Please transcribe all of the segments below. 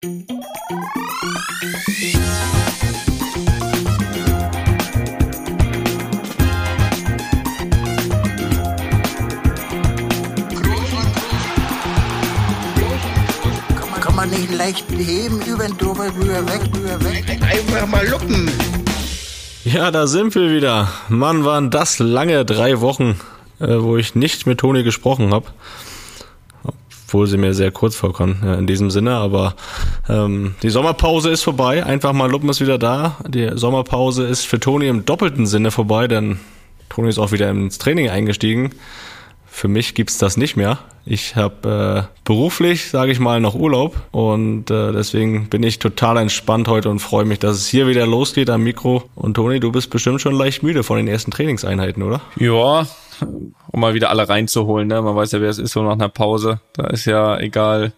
Kann man nicht leicht heben, über den drüber, rüber, weg, rüber, weg. Einfach mal luppen. Ja, da sind wir wieder. Mann, waren das lange drei Wochen, äh, wo ich nicht mit Toni gesprochen habe. Obwohl sie mir sehr kurz vorkommen ja, in diesem Sinne, aber ähm, die Sommerpause ist vorbei. Einfach mal Luppen ist wieder da. Die Sommerpause ist für Toni im doppelten Sinne vorbei, denn Toni ist auch wieder ins Training eingestiegen. Für mich gibt's das nicht mehr. Ich habe äh, beruflich, sage ich mal, noch Urlaub und äh, deswegen bin ich total entspannt heute und freue mich, dass es hier wieder losgeht am Mikro. Und Toni, du bist bestimmt schon leicht müde von den ersten Trainingseinheiten, oder? Ja, um mal wieder alle reinzuholen. Ne? Man weiß ja, wer es ist so nach einer Pause. Da ist ja egal,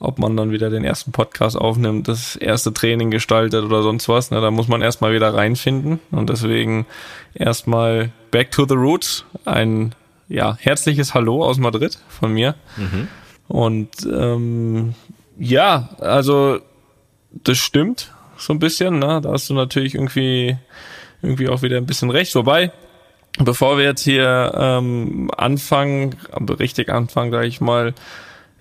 ob man dann wieder den ersten Podcast aufnimmt, das erste Training gestaltet oder sonst was. Ne? Da muss man erstmal wieder reinfinden. Und deswegen erstmal back to the roots. Ein ja, herzliches Hallo aus Madrid von mir. Mhm. Und ähm, ja, also das stimmt so ein bisschen. Ne? Da hast du natürlich irgendwie irgendwie auch wieder ein bisschen recht. Wobei, bevor wir jetzt hier ähm, anfangen, richtig anfangen, sage ich mal,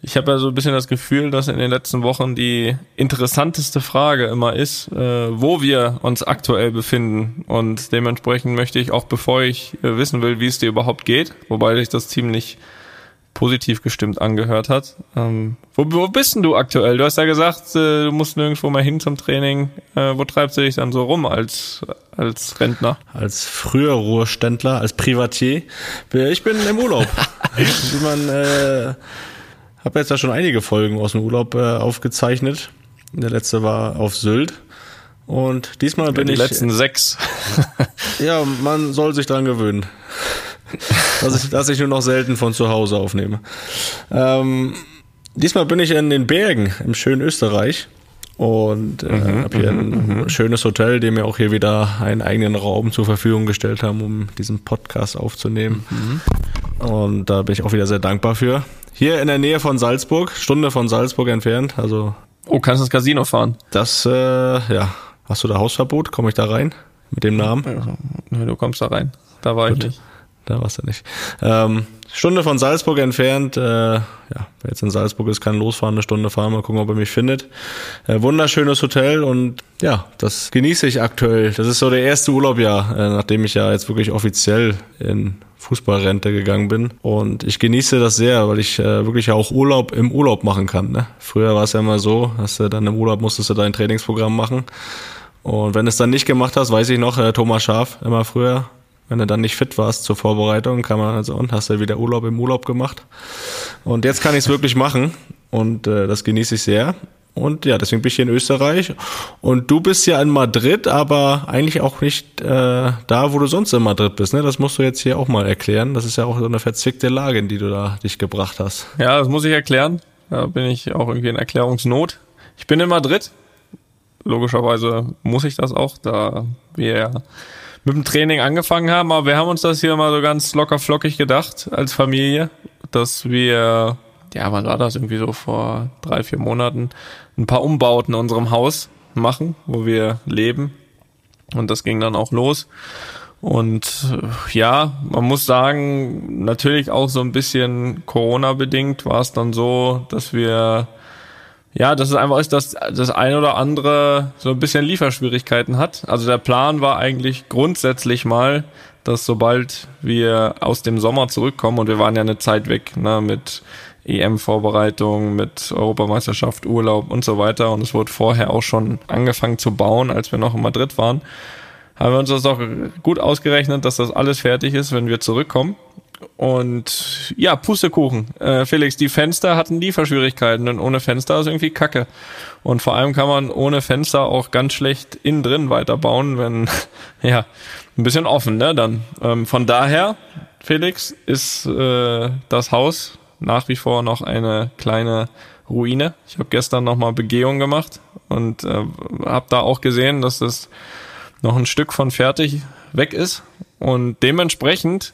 ich habe ja so ein bisschen das Gefühl, dass in den letzten Wochen die interessanteste Frage immer ist, äh, wo wir uns aktuell befinden. Und dementsprechend möchte ich auch, bevor ich äh, wissen will, wie es dir überhaupt geht, wobei sich das ziemlich positiv gestimmt angehört hat. Ähm, wo, wo bist denn du aktuell? Du hast ja gesagt, äh, du musst nirgendwo mal hin zum Training. Äh, wo treibst du dich dann so rum als, als Rentner? Als früher Ruheständler, als Privatier. Ich bin im Urlaub. Wie man äh, habe jetzt da schon einige Folgen aus dem Urlaub äh, aufgezeichnet. Der letzte war auf Sylt. Und diesmal bin ja, die ich. Die letzten sechs. ja, man soll sich dran gewöhnen. dass, ich, dass ich nur noch selten von zu Hause aufnehme. Ähm, diesmal bin ich in den Bergen im schönen Österreich und äh, mhm, habe hier ein mhm, mhm. schönes Hotel, dem wir auch hier wieder einen eigenen Raum zur Verfügung gestellt haben, um diesen Podcast aufzunehmen. Mhm. Und da bin ich auch wieder sehr dankbar für. Hier in der Nähe von Salzburg, Stunde von Salzburg entfernt. Also. Oh, kannst du ins Casino fahren? Das, äh, ja. Hast du da Hausverbot? Komme ich da rein? Mit dem Namen? Ja, du kommst da rein. Da war Gut. ich nicht. Da warst du nicht. Ähm, Stunde von Salzburg entfernt. Äh, ja, wer jetzt in Salzburg ist, kann losfahren, eine Stunde fahren, mal gucken, ob er mich findet. Äh, wunderschönes Hotel und ja, das genieße ich aktuell. Das ist so der erste Urlaubjahr, äh, nachdem ich ja jetzt wirklich offiziell in Fußballrente gegangen bin. Und ich genieße das sehr, weil ich äh, wirklich auch Urlaub im Urlaub machen kann. Ne? Früher war es ja immer so, dass du dann im Urlaub musstest du dein Trainingsprogramm machen. Und wenn du es dann nicht gemacht hast, weiß ich noch, äh, Thomas Schaf immer früher, wenn du dann nicht fit warst zur Vorbereitung, kann man also und hast du wieder Urlaub im Urlaub gemacht. Und jetzt kann ich es wirklich machen und äh, das genieße ich sehr. Und ja, deswegen bin ich hier in Österreich. Und du bist ja in Madrid, aber eigentlich auch nicht äh, da, wo du sonst in Madrid bist. Ne? Das musst du jetzt hier auch mal erklären. Das ist ja auch so eine verzwickte Lage, in die du da dich gebracht hast. Ja, das muss ich erklären. Da bin ich auch irgendwie in Erklärungsnot. Ich bin in Madrid. Logischerweise muss ich das auch, da wir mit dem Training angefangen haben. Aber wir haben uns das hier mal so ganz locker flockig gedacht als Familie, dass wir ja, wann war das? Irgendwie so vor drei, vier Monaten ein paar Umbauten in unserem Haus machen, wo wir leben. Und das ging dann auch los. Und ja, man muss sagen, natürlich auch so ein bisschen Corona-bedingt war es dann so, dass wir, ja, dass es einfach ist, dass das ein oder andere so ein bisschen Lieferschwierigkeiten hat. Also der Plan war eigentlich grundsätzlich mal, dass sobald wir aus dem Sommer zurückkommen, und wir waren ja eine Zeit weg, ne, mit EM-Vorbereitung, mit Europameisterschaft, Urlaub und so weiter. Und es wurde vorher auch schon angefangen zu bauen, als wir noch in Madrid waren. Haben wir uns das auch gut ausgerechnet, dass das alles fertig ist, wenn wir zurückkommen. Und ja, Pustekuchen. Äh, Felix, die Fenster hatten Lieferschwierigkeiten und ohne Fenster ist irgendwie Kacke. Und vor allem kann man ohne Fenster auch ganz schlecht innen drin weiterbauen, wenn, ja, ein bisschen offen, ne, dann. Ähm, von daher, Felix, ist äh, das Haus nach wie vor noch eine kleine Ruine. Ich habe gestern nochmal Begehung gemacht und äh, habe da auch gesehen, dass das noch ein Stück von fertig weg ist. Und dementsprechend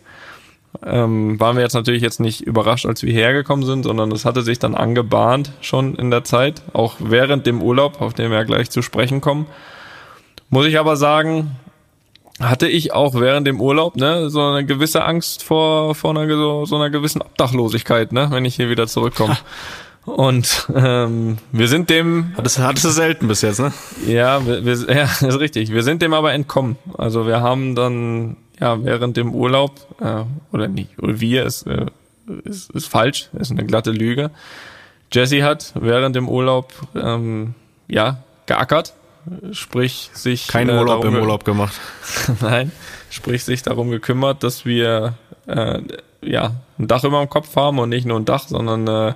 ähm, waren wir jetzt natürlich jetzt nicht überrascht, als wir hergekommen sind, sondern es hatte sich dann angebahnt schon in der Zeit, auch während dem Urlaub, auf den wir ja gleich zu sprechen kommen. Muss ich aber sagen, hatte ich auch während dem Urlaub ne, so eine gewisse Angst vor, vor einer, so, so einer gewissen Obdachlosigkeit, ne, wenn ich hier wieder zurückkomme. Und ähm, wir sind dem. Das hattest du selten bis jetzt, ne? Ja, wir, wir, ja, ist richtig. Wir sind dem aber entkommen. Also wir haben dann ja während dem Urlaub äh, oder nicht, oder wir ist, äh, ist, ist falsch, ist eine glatte Lüge. Jesse hat während dem Urlaub ähm, ja geackert, sprich sich kein äh, Urlaub im Urlaub gemacht. Nein, sprich sich darum gekümmert, dass wir äh, ja ein Dach über dem Kopf haben und nicht nur ein Dach, sondern äh,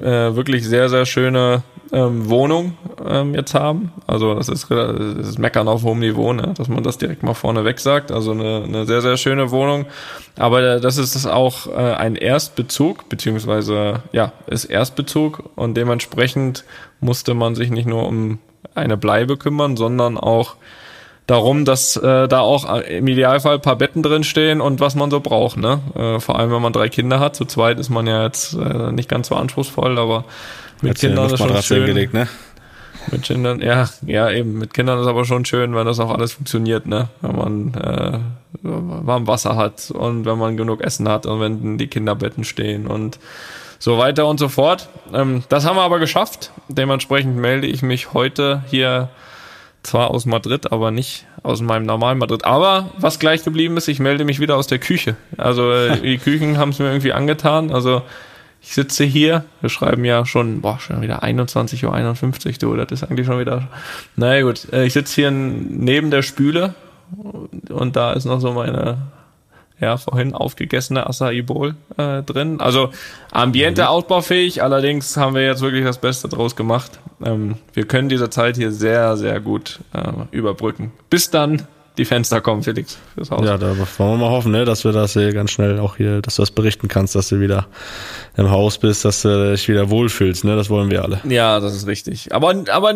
äh, wirklich sehr, sehr schöne ähm, Wohnung ähm, jetzt haben. Also das ist, das ist Meckern auf hohem Niveau, ne? dass man das direkt mal vorne weg sagt. Also eine, eine sehr, sehr schöne Wohnung. Aber das ist auch äh, ein Erstbezug, beziehungsweise ja, ist Erstbezug und dementsprechend musste man sich nicht nur um eine Bleibe kümmern, sondern auch darum, dass äh, da auch im Idealfall paar Betten drin stehen und was man so braucht. Ne? Äh, vor allem, wenn man drei Kinder hat. Zu zweit ist man ja jetzt äh, nicht ganz so anspruchsvoll, aber mit Kindern ist schon schön. Gelegt, ne? Mit Kindern, ja, ja, eben. Mit Kindern ist aber schon schön, wenn das auch alles funktioniert, ne? Wenn man äh, warm Wasser hat und wenn man genug Essen hat und wenn die Kinderbetten stehen und so weiter und so fort. Ähm, das haben wir aber geschafft. Dementsprechend melde ich mich heute hier zwar aus Madrid, aber nicht aus meinem normalen Madrid. Aber was gleich geblieben ist, ich melde mich wieder aus der Küche. Also äh, die Küchen haben es mir irgendwie angetan. Also ich sitze hier, wir schreiben ja schon, boah, schon wieder 21.51 Uhr, du, das ist eigentlich schon wieder, naja gut, äh, ich sitze hier neben der Spüle und da ist noch so meine ja, vorhin aufgegessene Acai Bowl äh, drin. Also Ambiente mhm. ausbaufähig, allerdings haben wir jetzt wirklich das Beste draus gemacht. Ähm, wir können diese Zeit hier sehr, sehr gut äh, überbrücken. Bis dann die Fenster kommen, Felix, fürs Haus. Ja, da wollen wir mal hoffen, ne, dass wir das hier ganz schnell auch hier, dass du das berichten kannst, dass du wieder im Haus bist, dass du dich wieder wohlfühlst, ne? Das wollen wir alle. Ja, das ist richtig. Aber, aber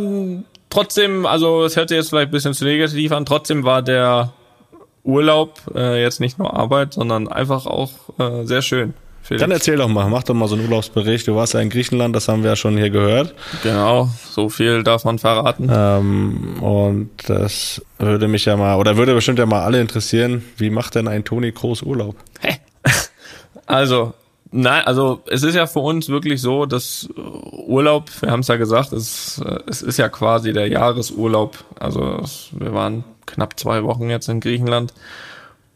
trotzdem, also es hört sich jetzt vielleicht ein bisschen zu negativ an, trotzdem war der Urlaub, äh, jetzt nicht nur Arbeit, sondern einfach auch äh, sehr schön. Felix. Dann erzähl doch mal, mach doch mal so einen Urlaubsbericht. Du warst ja in Griechenland, das haben wir ja schon hier gehört. Genau, so viel darf man verraten. Ähm, und das würde mich ja mal, oder würde bestimmt ja mal alle interessieren, wie macht denn ein Toni Kroos Urlaub? Hä? Also, nein, also es ist ja für uns wirklich so, dass Urlaub, wir haben es ja gesagt, es, es ist ja quasi der Jahresurlaub. Also wir waren knapp zwei Wochen jetzt in Griechenland,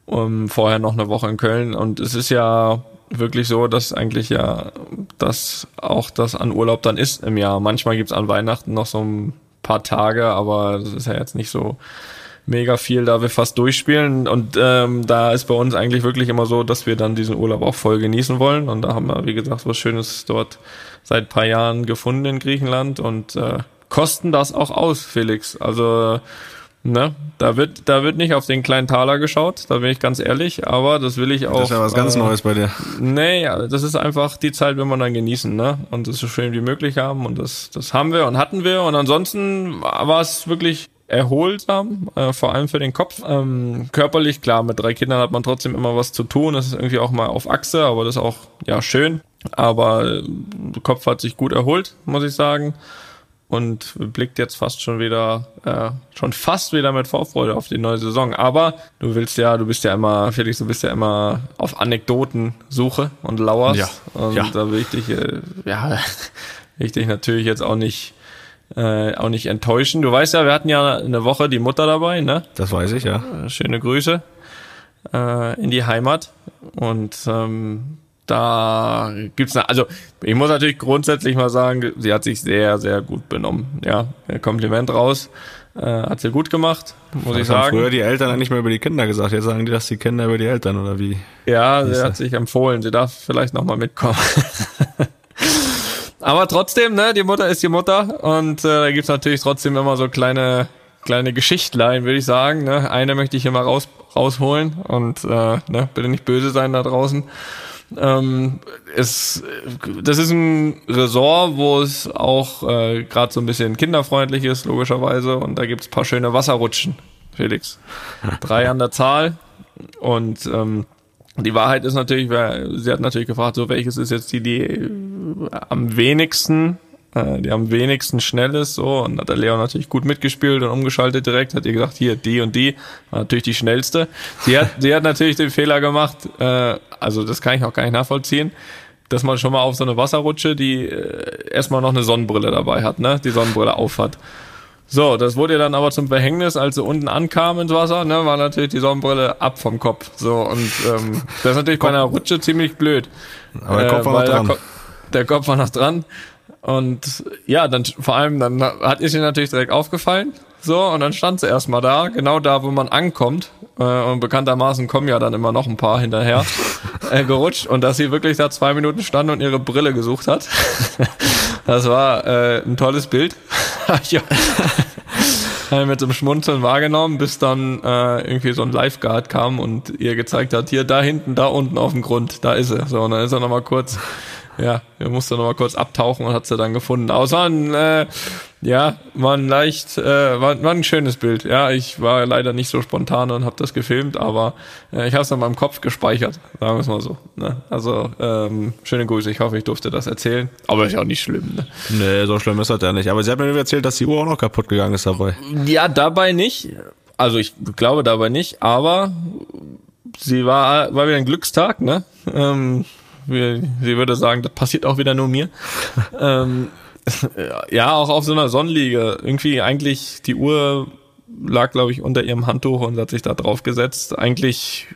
um, vorher noch eine Woche in Köln. Und es ist ja wirklich so, dass eigentlich ja das auch das an Urlaub dann ist im Jahr. Manchmal gibt's an Weihnachten noch so ein paar Tage, aber das ist ja jetzt nicht so mega viel, da wir fast durchspielen. Und ähm, da ist bei uns eigentlich wirklich immer so, dass wir dann diesen Urlaub auch voll genießen wollen. Und da haben wir, wie gesagt, was Schönes dort seit paar Jahren gefunden in Griechenland und äh, kosten das auch aus, Felix. Also Ne? Da wird, da wird nicht auf den kleinen Taler geschaut, da bin ich ganz ehrlich, aber das will ich auch. Das ist ja was ganz äh, Neues bei dir. Nee, das ist einfach die Zeit, wenn man dann genießen, ne? Und das so schön wie möglich haben und das, das haben wir und hatten wir und ansonsten war es wirklich erholsam, äh, vor allem für den Kopf. Ähm, körperlich, klar, mit drei Kindern hat man trotzdem immer was zu tun, das ist irgendwie auch mal auf Achse, aber das ist auch, ja, schön. Aber äh, der Kopf hat sich gut erholt, muss ich sagen und blickt jetzt fast schon wieder, äh, schon fast wieder mit Vorfreude auf die neue Saison. Aber du willst ja, du bist ja immer, Felix, du bist ja immer auf Anekdotensuche und lauerst. Ja. Und ja. da will ich dich, äh, ja, will ich dich natürlich jetzt auch nicht, äh, auch nicht enttäuschen. Du weißt ja, wir hatten ja eine Woche die Mutter dabei, ne? Das weiß ich, ja. Äh, schöne Grüße äh, in die Heimat. Und ähm, da gibt's eine, also ich muss natürlich grundsätzlich mal sagen, sie hat sich sehr, sehr gut benommen. Ja, Kompliment raus. Äh, hat sie gut gemacht, muss das ich sagen. früher die Eltern nicht mehr über die Kinder gesagt. Jetzt sagen die, dass die Kinder über die Eltern oder wie? Ja, sie hat sich empfohlen. Sie darf vielleicht nochmal mitkommen. Aber trotzdem, ne, die Mutter ist die Mutter und äh, da gibt's natürlich trotzdem immer so kleine kleine Geschichtlein, würde ich sagen. Ne? Eine möchte ich hier mal raus, rausholen und äh, ne, bitte nicht böse sein da draußen. Ähm, es, das ist ein Resort, wo es auch äh, gerade so ein bisschen kinderfreundlich ist, logischerweise. Und da gibt's paar schöne Wasserrutschen, Felix. Drei an der Zahl. Und ähm, Die Wahrheit ist natürlich, sie hat natürlich gefragt, so welches ist jetzt die, die am wenigsten äh, die am wenigsten schnell ist, so, und hat der Leo natürlich gut mitgespielt und umgeschaltet direkt, hat ihr gesagt, hier, die und die, war natürlich die schnellste. Sie hat, sie hat natürlich den Fehler gemacht, äh, also das kann ich auch gar nicht nachvollziehen, dass man schon mal auf so eine Wasserrutsche, die äh, erstmal noch eine Sonnenbrille dabei hat, ne, die Sonnenbrille aufhat. So, das wurde ihr dann aber zum Verhängnis, als sie unten ankam ins Wasser, ne, war natürlich die Sonnenbrille ab vom Kopf. So, und ähm, das ist natürlich bei einer Rutsche ziemlich blöd. Aber der Kopf war noch dran. Der, Ko der Kopf war noch dran. Und ja, dann vor allem, dann hat ihr sie natürlich direkt aufgefallen. So, und dann stand sie erstmal da, genau da, wo man ankommt. Äh, und bekanntermaßen kommen ja dann immer noch ein paar hinterher äh, gerutscht. Und dass sie wirklich da zwei Minuten stand und ihre Brille gesucht hat. das war äh, ein tolles Bild. ja. Ich mit so Schmunzeln wahrgenommen, bis dann äh, irgendwie so ein Lifeguard kam und ihr gezeigt hat, hier da hinten, da unten auf dem Grund, da ist er. So, und dann ist er nochmal kurz ja, er musste noch mal kurz abtauchen und hat sie dann gefunden. War ein, äh, ja, war ein leicht, äh, war, war ein schönes Bild. Ja, ich war leider nicht so spontan und habe das gefilmt, aber äh, ich habe es in meinem Kopf gespeichert, sagen wir es mal so. Ne? Also ähm, schöne Grüße, ich hoffe, ich durfte das erzählen. Aber ist ja auch nicht schlimm. Ne? Nee, so schlimm ist das ja nicht. Aber sie hat mir erzählt, dass die Uhr auch noch kaputt gegangen ist dabei. Ja, dabei nicht. Also ich glaube dabei nicht, aber sie war, war wieder ein Glückstag, ne? Ähm, wie, sie würde sagen, das passiert auch wieder nur mir. ähm, ja, auch auf so einer Sonnenliege. Irgendwie eigentlich die Uhr lag, glaube ich, unter ihrem Handtuch und hat sich da drauf gesetzt. Eigentlich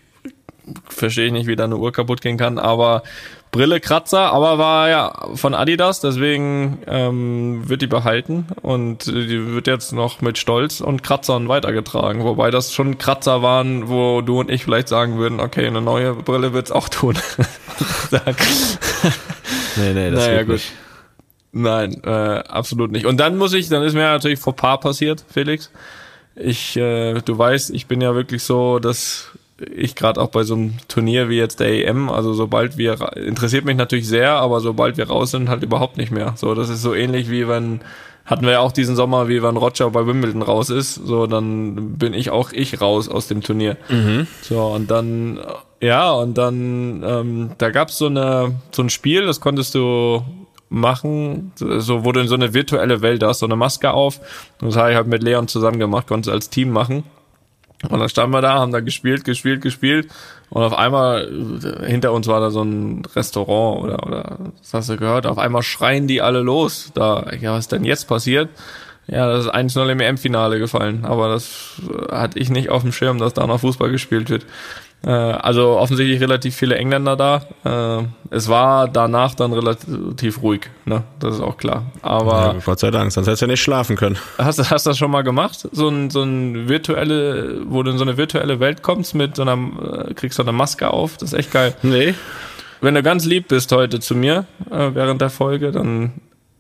verstehe ich nicht, wie da eine Uhr kaputt gehen kann, aber Brille Kratzer, aber war ja von Adidas, deswegen ähm, wird die behalten und die wird jetzt noch mit Stolz und Kratzern weitergetragen, wobei das schon Kratzer waren, wo du und ich vielleicht sagen würden, okay, eine neue Brille wird's auch tun. nee, nee, das naja, geht gut. nicht. Nein, äh, absolut nicht. Und dann muss ich, dann ist mir natürlich vor Paar passiert, Felix. Ich, äh, du weißt, ich bin ja wirklich so, dass ich gerade auch bei so einem Turnier wie jetzt der EM, also sobald wir interessiert mich natürlich sehr, aber sobald wir raus sind, halt überhaupt nicht mehr. So, das ist so ähnlich wie wenn hatten wir ja auch diesen Sommer, wie wenn Roger bei Wimbledon raus ist, so dann bin ich auch ich raus aus dem Turnier. So und dann ja und dann ähm, da gab's so eine so ein Spiel, das konntest du machen, so in so eine virtuelle Welt hast, so eine Maske auf. Und das habe ich halt mit Leon zusammen gemacht, konnte es als Team machen. Und dann standen wir da, haben da gespielt, gespielt, gespielt. Und auf einmal, äh, hinter uns war da so ein Restaurant oder, oder, was hast du gehört? Auf einmal schreien die alle los. Da, ja, was ist denn jetzt passiert? Ja, das ist 1-0 im EM-Finale gefallen. Aber das äh, hatte ich nicht auf dem Schirm, dass da noch Fußball gespielt wird. Äh, also offensichtlich relativ viele Engländer da. Äh, es war danach dann relativ ruhig, ne? Das ist auch klar. Aber Ja, Gott sei Dank, sonst hättest du ja nicht schlafen können. Hast du hast du das schon mal gemacht? So ein so ein virtuelle, wo du in so eine virtuelle Welt kommst mit so einer äh, kriegst so eine Maske auf, das ist echt geil. Nee. Wenn du ganz lieb bist heute zu mir äh, während der Folge, dann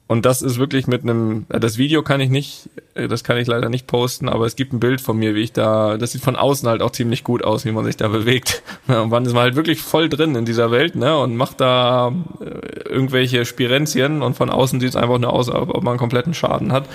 und das ist wirklich mit einem äh, das Video kann ich nicht, äh, das kann ich leider nicht posten, aber es gibt ein Bild von mir, wie ich da, das sieht von außen halt auch ziemlich gut aus, wie man sich da bewegt. Und man ist halt wirklich voll drin in dieser Welt, ne, und macht da äh, irgendwelche Spirenzien und von außen sieht es einfach nur aus, ob ob man einen kompletten Schaden hat.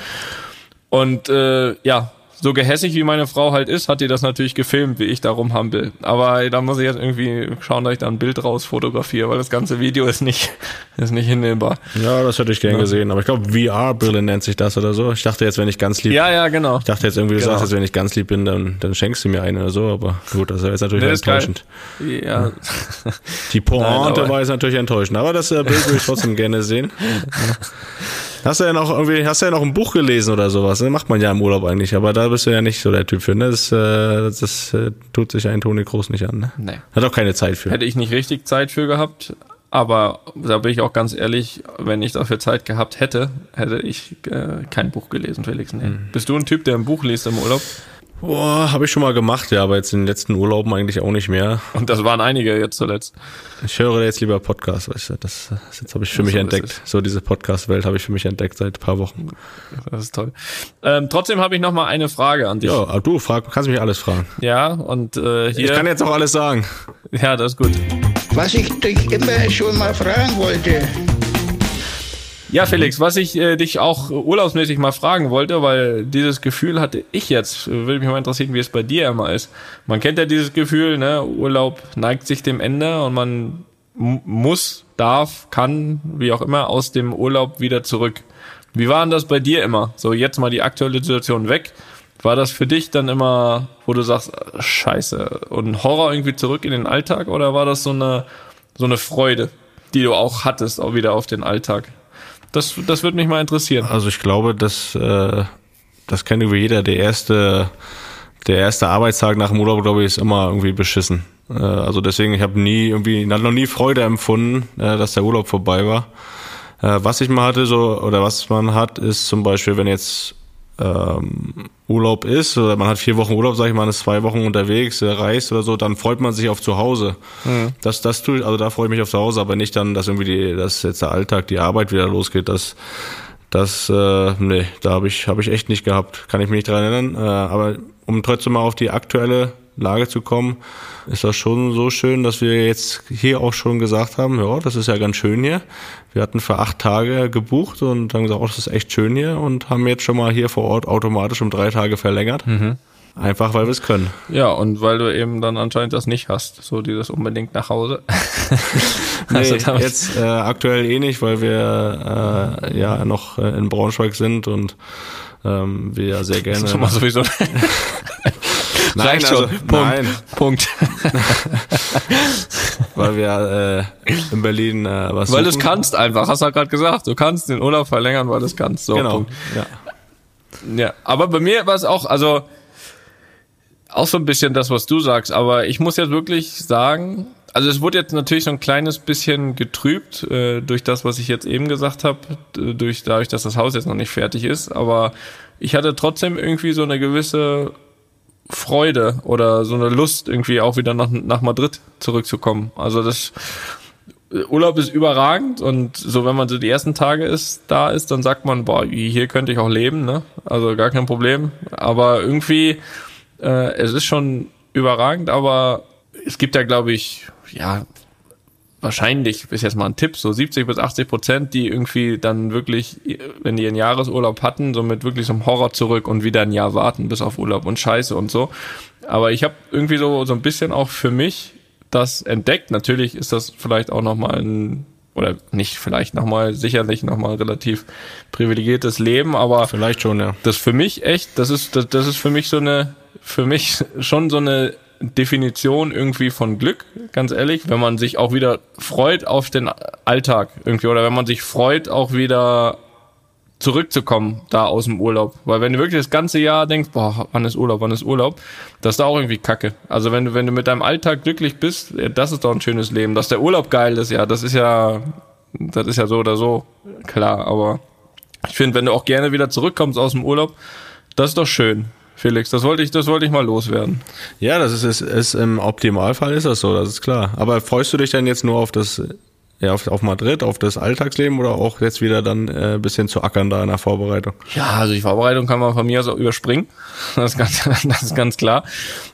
Und äh, ja, so gehässig wie meine Frau halt ist, hat die das natürlich gefilmt, wie ich da rumhampel. Aber da muss ich jetzt irgendwie schauen, dass ich da ein Bild raus fotografiere, weil das ganze Video ist nicht, ist nicht hinnehmbar. Ja, das hätte ich gern gesehen. Aber ich glaube, VR-Brille nennt sich das oder so. Ich dachte jetzt, wenn ich ganz lieb. Ja, ja, genau. Ich dachte jetzt irgendwie, du Genau. sagst jetzt, wenn ich ganz lieb bin, dann, dann schenkst du mir eine oder so. Aber gut, das ist jetzt natürlich Nee, enttäuschend. Ja, Die Pointe aber- war jetzt natürlich enttäuschend. Aber das äh, Bild würde ich trotzdem gerne sehen. Hast du ja noch irgendwie, hast du ja noch ein Buch gelesen oder sowas? Ne? Macht man ja im Urlaub eigentlich, aber da bist du ja nicht so der Typ für. Ne? Das, äh, das äh, tut sich ein Toni Groß nicht an. Ne? nee. Hat auch keine Zeit für. Hätte ich nicht richtig Zeit für gehabt, aber da bin ich auch ganz ehrlich, wenn ich dafür Zeit gehabt hätte, hätte ich äh, kein Buch gelesen, Felix. Nee. Bist du ein Typ, der ein Buch liest im Urlaub? Boah, habe ich schon mal gemacht, ja, aber jetzt in den letzten Urlauben eigentlich auch nicht mehr. Und das waren einige jetzt zuletzt. Ich höre jetzt lieber Podcasts, weißt du, das, das jetzt habe ich für mich so ist entdeckt. So diese Podcast-Welt habe ich für mich entdeckt seit ein paar Wochen. Das ist toll. Ähm, trotzdem habe ich noch mal eine Frage an dich. Ja, aber du frag, kannst mich alles fragen. Ja, und äh, hier. Ich kann jetzt auch alles sagen. ja, das ist gut. Was ich dich immer schon mal fragen wollte. Ja, Felix, was ich äh, dich auch urlaubsmäßig mal fragen wollte, weil dieses Gefühl hatte ich jetzt, würde mich mal interessieren, wie es bei dir immer ist. Man kennt ja dieses Gefühl, ne, Urlaub neigt sich dem Ende und man muss, darf, kann, wie auch immer, aus dem Urlaub wieder zurück. Wie war denn das bei dir immer? So, jetzt mal die aktuelle Situation weg. War das für dich dann immer, wo du sagst, scheiße, und Horror irgendwie zurück in den Alltag oder war das so eine, so eine Freude, die du auch hattest, auch wieder auf den Alltag? Das, das würde mich mal interessieren. Also ich glaube, dass äh, das kennt irgendwie jeder. Der erste, der erste Arbeitstag nach dem Urlaub, glaube ich, ist immer irgendwie beschissen. Äh, also deswegen, ich habe nie irgendwie, noch nie Freude empfunden, äh, dass der Urlaub vorbei war. Äh, was ich mal hatte, so oder was man hat, ist zum Beispiel, wenn jetzt ähm, Urlaub ist, oder man hat vier Wochen Urlaub, sag ich mal, man ist zwei Wochen unterwegs, reist oder so, dann freut man sich auf zu Hause. Mhm. Das, das tue ich, also da freue ich mich auf zu Hause, aber nicht dann, dass irgendwie die, dass jetzt der Alltag, die Arbeit wieder losgeht. Das, das, äh, nee, da habe ich, habe ich echt nicht gehabt. Kann ich mich nicht dran erinnern. Äh, aber um trotzdem mal auf die aktuelle Lage zu kommen, ist das schon so schön, dass wir jetzt hier auch schon gesagt haben, ja, das ist ja ganz schön hier. Wir hatten für acht Tage gebucht und haben gesagt, oh, das ist echt schön hier und haben jetzt schon mal hier vor Ort automatisch um drei Tage verlängert. Mhm. Einfach weil wir es können. Ja, und weil du eben dann anscheinend das nicht hast, so dieses unbedingt nach Hause. nee, jetzt äh, aktuell eh nicht, weil wir äh, ja noch äh, in Braunschweig sind und ähm, wir ja sehr gerne. Das ist schon mal sowieso. Nein, Reicht also, schon. Punkt. Nein. Punkt. Weil wir äh, in Berlin äh, was Weil du es kannst einfach, hast du halt gerade gesagt. Du kannst den Urlaub verlängern, weil du es kannst. So, genau. Punkt. Ja. ja, aber bei mir war es auch, also auch so ein bisschen das, was du sagst, aber ich muss jetzt wirklich sagen, also es wurde jetzt natürlich so ein kleines bisschen getrübt äh, durch das, was ich jetzt eben gesagt habe, durch dadurch, dass das Haus jetzt noch nicht fertig ist, aber ich hatte trotzdem irgendwie so eine gewisse Freude oder so eine Lust, irgendwie auch wieder nach, nach Madrid zurückzukommen. Also das Urlaub ist überragend und so, wenn man so die ersten Tage ist, da ist, dann sagt man, boah, hier könnte ich auch leben, ne? Also gar kein Problem. Aber irgendwie, äh, es ist schon überragend, aber es gibt ja, glaube ich, ja, wahrscheinlich, ist jetzt mal ein Tipp, so 70 bis 80 Prozent, die irgendwie dann wirklich, wenn die ihren Jahresurlaub hatten, so mit wirklich so einem Horror zurück und wieder ein Jahr warten bis auf Urlaub und Scheiße und so. Aber ich habe irgendwie so, so ein bisschen auch für mich das entdeckt. Natürlich ist das vielleicht auch nochmal ein, oder nicht vielleicht nochmal, sicherlich nochmal relativ privilegiertes Leben, aber vielleicht schon, ja. Das für mich echt, das ist, das, das ist für mich so eine, für mich schon so eine Definition irgendwie von Glück, ganz ehrlich, wenn man sich auch wieder freut auf den Alltag irgendwie oder wenn man sich freut, auch wieder zurückzukommen da aus dem Urlaub. Weil wenn du wirklich das ganze Jahr denkst, boah, wann ist Urlaub, wann ist Urlaub, das ist da auch irgendwie kacke. Also wenn du, wenn du mit deinem Alltag glücklich bist, das ist doch ein schönes Leben. Dass der Urlaub geil ist, ja, das ist ja, das ist ja so oder so klar. Aber ich finde, wenn du auch gerne wieder zurückkommst aus dem Urlaub, das ist doch schön. Felix. Das wollte ich, das wollte ich mal loswerden. Ja, das ist, ist, ist im Optimalfall ist das so, das ist klar. Aber freust du dich denn jetzt nur auf das, ja, auf, auf Madrid, auf das Alltagsleben oder auch jetzt wieder dann äh, bisschen zu ackern da in der Vorbereitung? Ja, also die Vorbereitung kann man von mir aus auch überspringen. Das ist ganz, das ist ganz klar.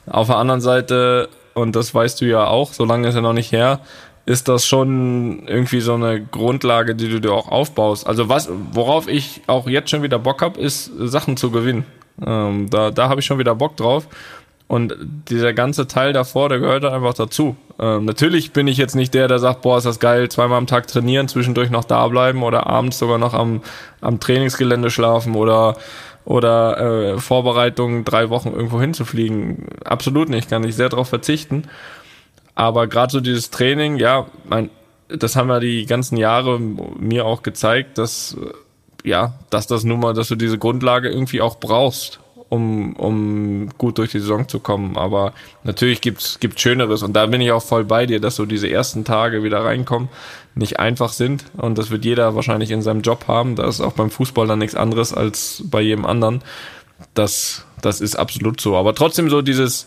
Auf der anderen Seite, und das weißt du ja auch, solange ist ja noch nicht her, ist das schon irgendwie so eine Grundlage, die du dir auch aufbaust. Also was, worauf ich auch jetzt schon wieder Bock hab, ist Sachen zu gewinnen. Ähm, da da habe ich schon wieder Bock drauf. Und dieser ganze Teil davor, der gehört einfach dazu. Ähm, natürlich bin ich jetzt nicht der, der sagt, boah, ist das geil, zweimal am Tag trainieren, zwischendurch noch da bleiben oder abends sogar noch am, am Trainingsgelände schlafen oder oder äh, Vorbereitungen drei Wochen irgendwo hinzufliegen. Absolut nicht, kann ich sehr darauf verzichten. Aber gerade so dieses Training, ja, mein, das haben ja die ganzen Jahre mir auch gezeigt, dass ja, dass das nun mal, dass du diese Grundlage irgendwie auch brauchst, um, um gut durch die Saison zu kommen. Aber natürlich gibt's gibt Schöneres und da bin ich auch voll bei dir, dass so diese ersten Tage wieder reinkommen nicht einfach sind und das wird jeder wahrscheinlich in seinem Job haben. Da ist auch beim Fußball dann nichts anderes als bei jedem anderen. Das, das ist absolut so. Aber trotzdem so dieses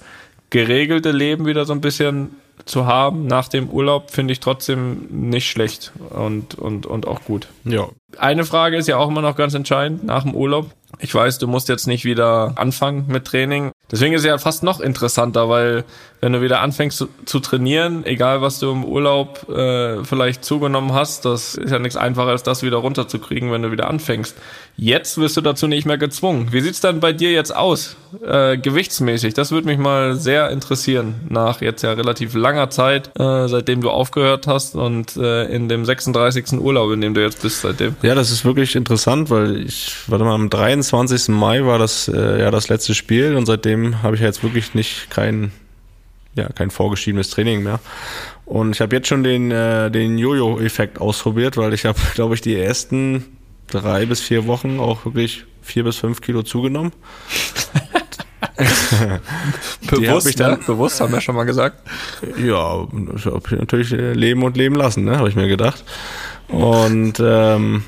geregelte Leben wieder so ein bisschen zu haben nach dem Urlaub, finde ich trotzdem nicht schlecht und, und, und auch gut. Ja, Eine Frage ist ja auch immer noch ganz entscheidend nach dem Urlaub. Ich weiß, du musst jetzt nicht wieder anfangen mit Training. Deswegen ist es ja fast noch interessanter, weil wenn du wieder anfängst zu, zu trainieren, egal was du im Urlaub äh, vielleicht zugenommen hast, das ist ja nichts einfacher, als das wieder runterzukriegen, wenn du wieder anfängst. Jetzt wirst du dazu nicht mehr gezwungen. Wie sieht's dann bei dir jetzt aus, äh, gewichtsmäßig? Das würde mich mal sehr interessieren, nach jetzt ja relativ langer Zeit, äh, seitdem du aufgehört hast und äh, in dem 36. Urlaub, in dem du jetzt bist seitdem. Ja, das ist wirklich interessant, weil ich, warte mal, am 23. Mai war das äh, ja das letzte Spiel und seitdem habe ich jetzt wirklich nicht kein, ja, kein vorgeschriebenes Training mehr. Und ich habe jetzt schon den, äh, den Jojo-Effekt ausprobiert, weil ich habe, glaube ich, die ersten drei bis vier Wochen auch wirklich vier bis fünf Kilo zugenommen. bewusst, ich dann, ne? bewusst, haben wir schon mal gesagt. Ja, natürlich leben und leben lassen, ne, habe ich mir gedacht. Und ähm,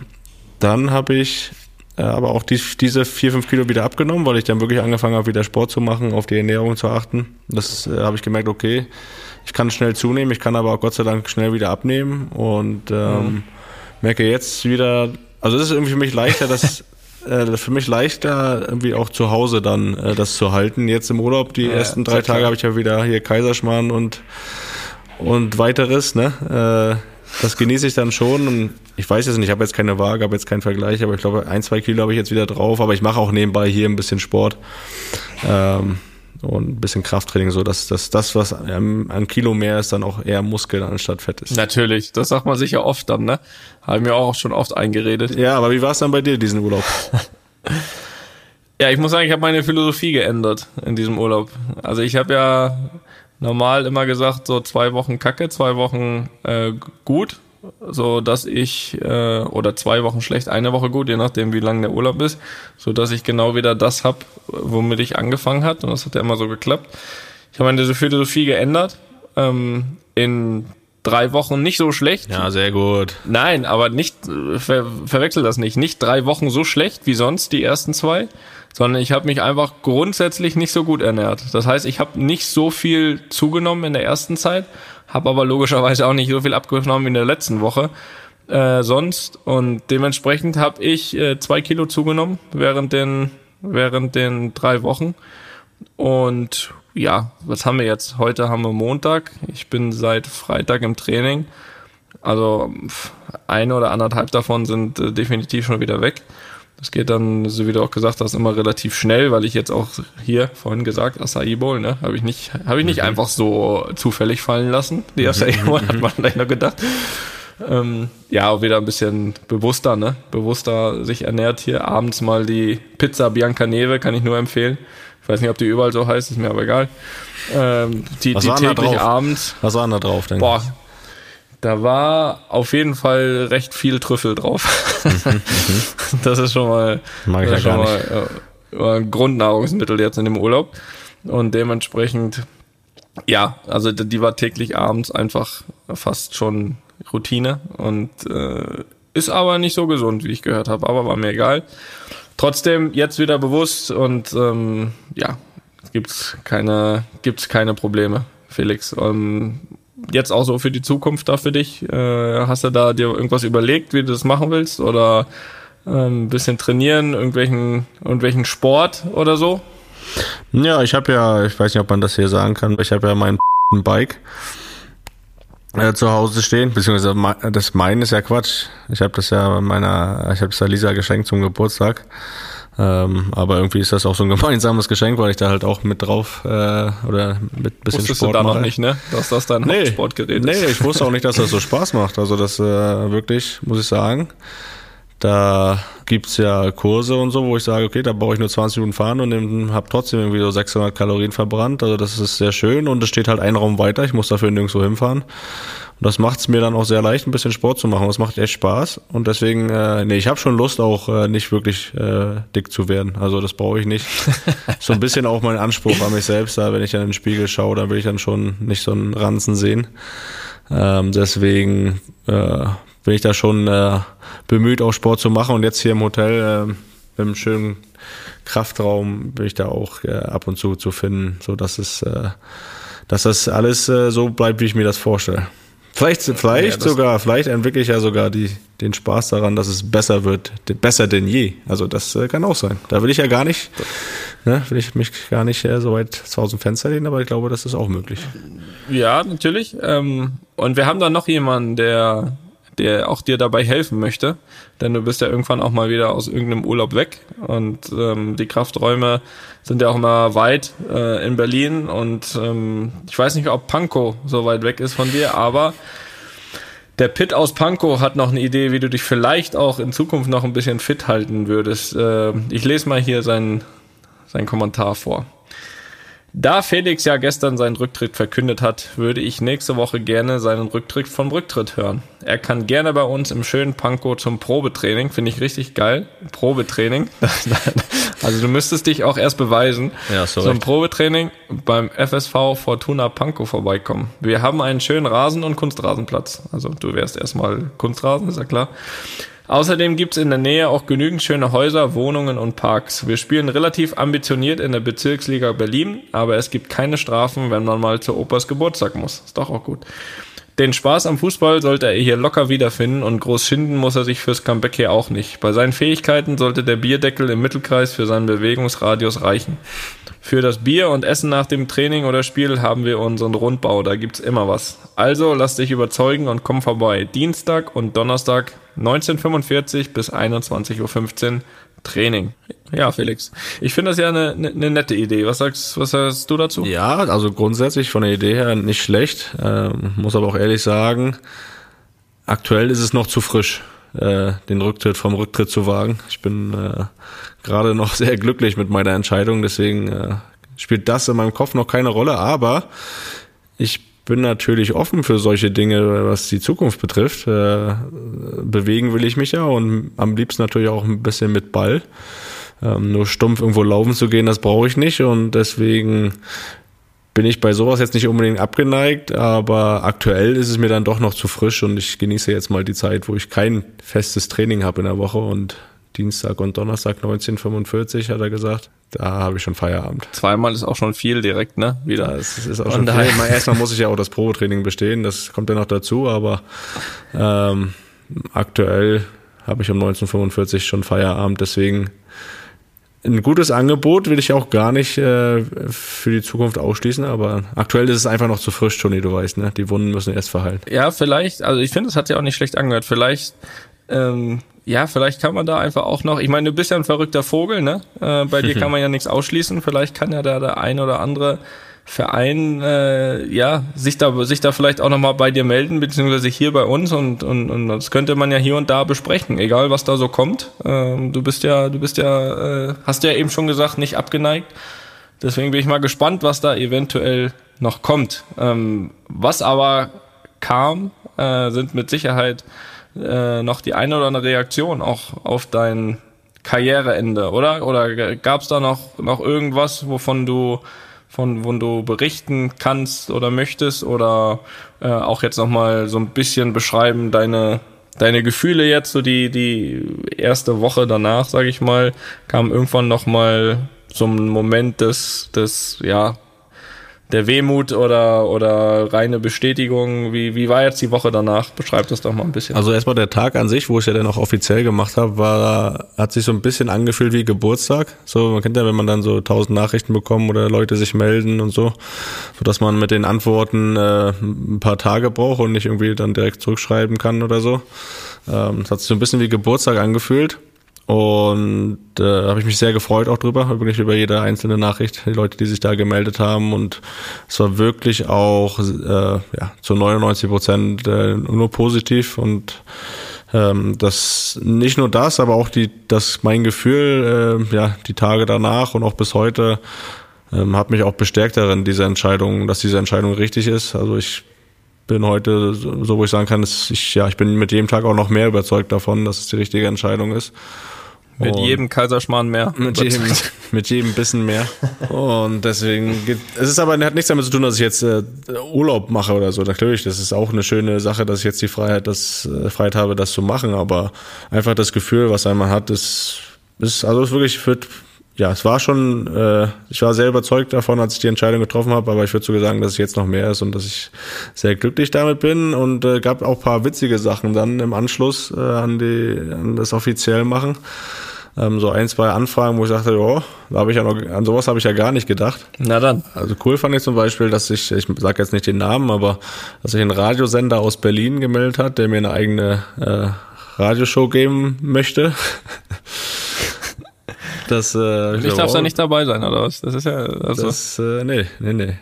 dann habe ich äh, aber auch die, diese vier, fünf Kilo wieder abgenommen, weil ich dann wirklich angefangen habe, wieder Sport zu machen, auf die Ernährung zu achten. Das äh, habe ich gemerkt, okay, ich kann schnell zunehmen, ich kann aber auch Gott sei Dank schnell wieder abnehmen und ähm, mhm. merke jetzt wieder, also es ist irgendwie für mich leichter, das äh, für mich leichter, irgendwie auch zu Hause dann äh, das zu halten. Jetzt im Urlaub, die ja, ersten drei Tage habe ich ja wieder hier Kaiserschmarrn und und weiteres, ne? Äh, das genieße ich dann schon. Und ich weiß jetzt nicht, ich habe jetzt keine Waage, habe jetzt keinen Vergleich, aber ich glaube, ein, zwei Kilo habe ich jetzt wieder drauf. Aber ich mache auch nebenbei hier ein bisschen Sport ähm, und ein bisschen Krafttraining, so dass, dass das, was an Kilo mehr ist, dann auch eher Muskeln anstatt Fett ist. Natürlich, das sagt man sich ja oft dann, ne? Haben wir auch schon oft eingeredet. Ja, aber wie war es dann bei dir diesen Urlaub? ja, ich muss sagen, ich habe meine Philosophie geändert in diesem Urlaub. Also ich habe ja normal immer gesagt, so zwei Wochen Kacke, zwei Wochen äh, gut, so dass ich äh, oder zwei Wochen schlecht, eine Woche gut, je nachdem wie lang der Urlaub ist, so dass ich genau wieder das hab, womit ich angefangen hat und das hat ja immer so geklappt. Ich habe meine Philosophie geändert. Ähm, in drei Wochen nicht so schlecht. Ja, sehr gut. Nein, aber nicht, ver, verwechsel das nicht. Nicht drei Wochen so schlecht wie sonst, die ersten zwei, sondern ich habe mich einfach grundsätzlich nicht so gut ernährt. Das heißt, ich habe nicht so viel zugenommen in der ersten Zeit, habe aber logischerweise auch nicht so viel abgenommen wie in der letzten Woche. Äh, sonst und dementsprechend habe ich äh, zwei Kilo zugenommen während den während den drei Wochen und ja, was haben wir jetzt? Heute haben wir Montag. Ich bin seit Freitag im Training. Also eine oder anderthalb davon sind äh, definitiv schon wieder weg. Das geht dann, so wie du auch gesagt hast, immer relativ schnell, weil ich jetzt auch hier vorhin gesagt, Acai Bowl, ne, habe ich nicht, habe ich nicht mhm. einfach so zufällig fallen lassen. Die Acai mhm. Bowl hat man vielleicht noch gedacht. Ähm, ja, auch wieder ein bisschen bewusster, ne, bewusster sich ernährt hier. Abends mal die Pizza Bianca Neve kann ich nur empfehlen. Ich weiß nicht, ob die überall so heißt, ist mir aber egal. Ähm, die Was die täglich abends. Was war da drauf, denke Boah, da war auf jeden Fall recht viel Trüffel drauf. Mhm, mhm. das ist schon mal, Mag ich ja schon mal äh, Grundnahrungsmittel jetzt in dem Urlaub. Und dementsprechend, ja, also die war täglich abends einfach fast schon Routine und äh, ist aber nicht so gesund, wie ich gehört habe, aber war mir egal. Trotzdem jetzt wieder bewusst und ähm, ja, gibt's keine, gibt's keine Probleme, Felix. Ähm, jetzt auch so für die Zukunft da für dich? Äh, hast du da dir irgendwas überlegt, wie du das machen willst? Oder äh, ein bisschen trainieren, irgendwelchen, irgendwelchen Sport oder so? Ja, ich habe ja, ich weiß nicht, ob man das hier sagen kann, ich habe ja mein Bike äh, zu Hause stehen, beziehungsweise das mein ist ja Quatsch. Ich habe das ja meiner, ich habe das ja Lisa geschenkt zum Geburtstag. Ähm, aber irgendwie ist das auch so ein gemeinsames Geschenk, weil ich da halt auch mit drauf äh, oder mit bisschen Wusstest Sport du da mache. noch nicht, ne? Dass das dein nee, Sportgerät ist. Nee, ich wusste auch nicht, dass das so Spaß macht. Also das äh, wirklich, muss ich sagen. Da gibt's ja Kurse und so, wo ich sage, okay, da brauche ich nur 20 Minuten fahren und habe trotzdem irgendwie so 600 Kalorien verbrannt. Also das ist sehr schön und es steht halt ein Raum weiter. Ich muss dafür nirgendwo hinfahren. Und das macht's mir dann auch sehr leicht, ein bisschen Sport zu machen. Das macht echt Spaß. Und deswegen, äh, nee, ich habe schon Lust, auch äh, nicht wirklich äh, dick zu werden. Also das brauche ich nicht. so ein bisschen auch mein Anspruch an mich selbst da, wenn ich dann in den Spiegel schaue, dann will ich dann schon nicht so einen Ranzen sehen. Ähm, deswegen äh, bin ich da schon äh, bemüht, auch Sport zu machen. Und jetzt hier im Hotel äh, mit einem schönen Kraftraum bin ich da auch äh, ab und zu zu finden, so dass es, äh, dass das alles äh, so bleibt, wie ich mir das vorstelle. Vielleicht, vielleicht ja, sogar, vielleicht entwickle ich ja sogar die, den Spaß daran, dass es besser wird, besser denn je. Also das äh, kann auch sein. Da will ich ja gar nicht, ne, will ich mich gar nicht äh, so weit aus dem Fenster lehnen, aber ich glaube, das ist auch möglich. Ja, natürlich. Ähm, und wir haben da noch jemanden, der der auch dir dabei helfen möchte, denn du bist ja irgendwann auch mal wieder aus irgendeinem Urlaub weg und ähm, die Krafträume sind ja auch immer weit äh, in Berlin und ähm, ich weiß nicht, ob Pankow so weit weg ist von dir, aber der Pit aus Pankow hat noch eine Idee, wie du dich vielleicht auch in Zukunft noch ein bisschen fit halten würdest. Äh, ich lese mal hier seinen, seinen Kommentar vor. Da Felix ja gestern seinen Rücktritt verkündet hat, würde ich nächste Woche gerne seinen Rücktritt vom Rücktritt hören. Er kann gerne bei uns im schönen Pankow zum Probetraining, finde ich richtig geil. Probetraining. also du müsstest dich auch erst beweisen. Ja, so Zum Probetraining beim FSV Fortuna Pankow vorbeikommen. Wir haben einen schönen Rasen und Kunstrasenplatz. Also du wärst erstmal Kunstrasen, ist ja klar. Außerdem gibt's in der Nähe auch genügend schöne Häuser, Wohnungen und Parks. Wir spielen relativ ambitioniert in der Bezirksliga Berlin, aber es gibt keine Strafen, wenn man mal zu Opas Geburtstag muss. Ist doch auch gut. Den Spaß am Fußball sollte er hier locker wiederfinden und groß schinden muss er sich fürs Comeback hier auch nicht. Bei seinen Fähigkeiten sollte der Bierdeckel im Mittelkreis für seinen Bewegungsradius reichen. Für das Bier und Essen nach dem Training oder Spiel haben wir unseren Rundbau, da gibt's immer was. Also lass dich überzeugen und komm vorbei. Dienstag und Donnerstag 1945 bis 21.15 Uhr Training. Ja, Felix. Ich finde das ja eine, eine, eine, nette Idee. Was sagst, was sagst du dazu? Ja, also grundsätzlich von der Idee her nicht schlecht. Ähm, muss aber auch ehrlich sagen, aktuell ist es noch zu frisch, äh, den Rücktritt vom Rücktritt zu wagen. Ich bin äh, gerade noch sehr glücklich mit meiner Entscheidung, deswegen äh, spielt das in meinem Kopf noch keine Rolle, aber ich bin natürlich offen für solche Dinge, was die Zukunft betrifft. Äh, bewegen will ich mich ja und am liebsten natürlich auch ein bisschen mit Ball. Ähm, nur stumpf irgendwo laufen zu gehen, das brauche ich nicht und deswegen bin ich bei sowas jetzt nicht unbedingt abgeneigt, aber aktuell ist es mir dann doch noch zu frisch und ich genieße jetzt mal die Zeit, wo ich kein festes Training habe in der Woche und Dienstag und Donnerstag 1945 hat er gesagt. Da habe ich schon Feierabend. Zweimal ist auch schon viel direkt, ne? Wieder. Ja, es ist auch schon viel. Mal, erstmal muss ich ja auch das Probetraining bestehen, das kommt ja noch dazu, aber ähm, aktuell habe ich um 1945 schon Feierabend, deswegen ein gutes Angebot will ich auch gar nicht äh, für die Zukunft ausschließen, aber aktuell ist es einfach noch zu frisch, Toni, du weißt, ne? Die Wunden müssen erst verheilen. Ja, vielleicht, also ich finde, es hat ja auch nicht schlecht angehört. Vielleicht ähm, ja, vielleicht kann man da einfach auch noch, ich meine, du bist ja ein verrückter Vogel, ne? Äh, bei dir kann man ja nichts ausschließen. Vielleicht kann ja da der ein oder andere Verein äh, ja sich da sich da vielleicht auch nochmal bei dir melden beziehungsweise hier bei uns und, und und das könnte man ja hier und da besprechen egal was da so kommt ähm, du bist ja du bist ja äh, hast ja eben schon gesagt nicht abgeneigt deswegen bin ich mal gespannt was da eventuell noch kommt ähm, was aber kam äh, sind mit Sicherheit äh, noch die eine oder andere Reaktion auch auf dein Karriereende, oder? Oder gab es da noch, noch irgendwas, wovon du von wo du berichten kannst oder möchtest oder äh, auch jetzt nochmal so ein bisschen beschreiben deine deine Gefühle jetzt so die die erste Woche danach sage ich mal kam irgendwann nochmal so ein Moment des des ja der Wehmut oder, oder reine Bestätigung? Wie, wie war jetzt die Woche danach? Beschreib das doch mal ein bisschen. Also erstmal der Tag an sich, wo ich ja dann auch offiziell gemacht habe, war, hat sich so ein bisschen angefühlt wie Geburtstag. So, man kennt ja, wenn man dann so tausend Nachrichten bekommt oder Leute sich melden und so, so dass man mit den Antworten äh, ein paar Tage braucht und nicht irgendwie dann direkt zurückschreiben kann oder so. Ähm, das hat sich so ein bisschen wie Geburtstag angefühlt. Und äh, habe ich mich sehr gefreut auch drüber, wirklich über jede einzelne Nachricht, die Leute, die sich da gemeldet haben. Und es war wirklich auch äh, ja, zu 99 Prozent äh, nur positiv und ähm, das nicht nur das, aber auch die, das mein Gefühl, äh, ja, die Tage danach und auch bis heute ähm, hat mich auch bestärkt darin, diese Entscheidung, dass diese Entscheidung richtig ist. Also ich bin heute so, wo ich sagen kann, dass ich, ja, ich bin mit jedem Tag auch noch mehr überzeugt davon, dass es die richtige Entscheidung ist. Mit und jedem Kaiserschmarrn mehr. Mit jedem, mit jedem bisschen mehr. Und deswegen geht, es ist aber, hat nichts damit zu tun, dass ich jetzt äh, Urlaub mache oder so. Natürlich, das ist auch eine schöne Sache, dass ich jetzt die Freiheit, das, äh, Freiheit habe, das zu machen. Aber einfach das Gefühl, was einmal hat, ist, ist, also ist wirklich, wird ja, es war schon, äh, ich war sehr überzeugt davon, als ich die Entscheidung getroffen habe, aber ich würde sogar sagen, dass es jetzt noch mehr ist und dass ich sehr glücklich damit bin und äh, gab auch paar witzige Sachen dann im Anschluss äh, an die an das offiziell machen. Ähm, so ein, zwei Anfragen, wo ich dachte, ja, da habe ich ja noch, an sowas habe ich ja gar nicht gedacht. Na dann. Also cool fand ich zum Beispiel, dass ich, ich sage jetzt nicht den Namen, aber dass sich ein Radiosender aus Berlin gemeldet hat, der mir eine eigene äh, Radioshow geben möchte. das, äh, Ich darf da nicht dabei sein, oder was? Das ist ja, also. Das, äh, nee, nee, nee.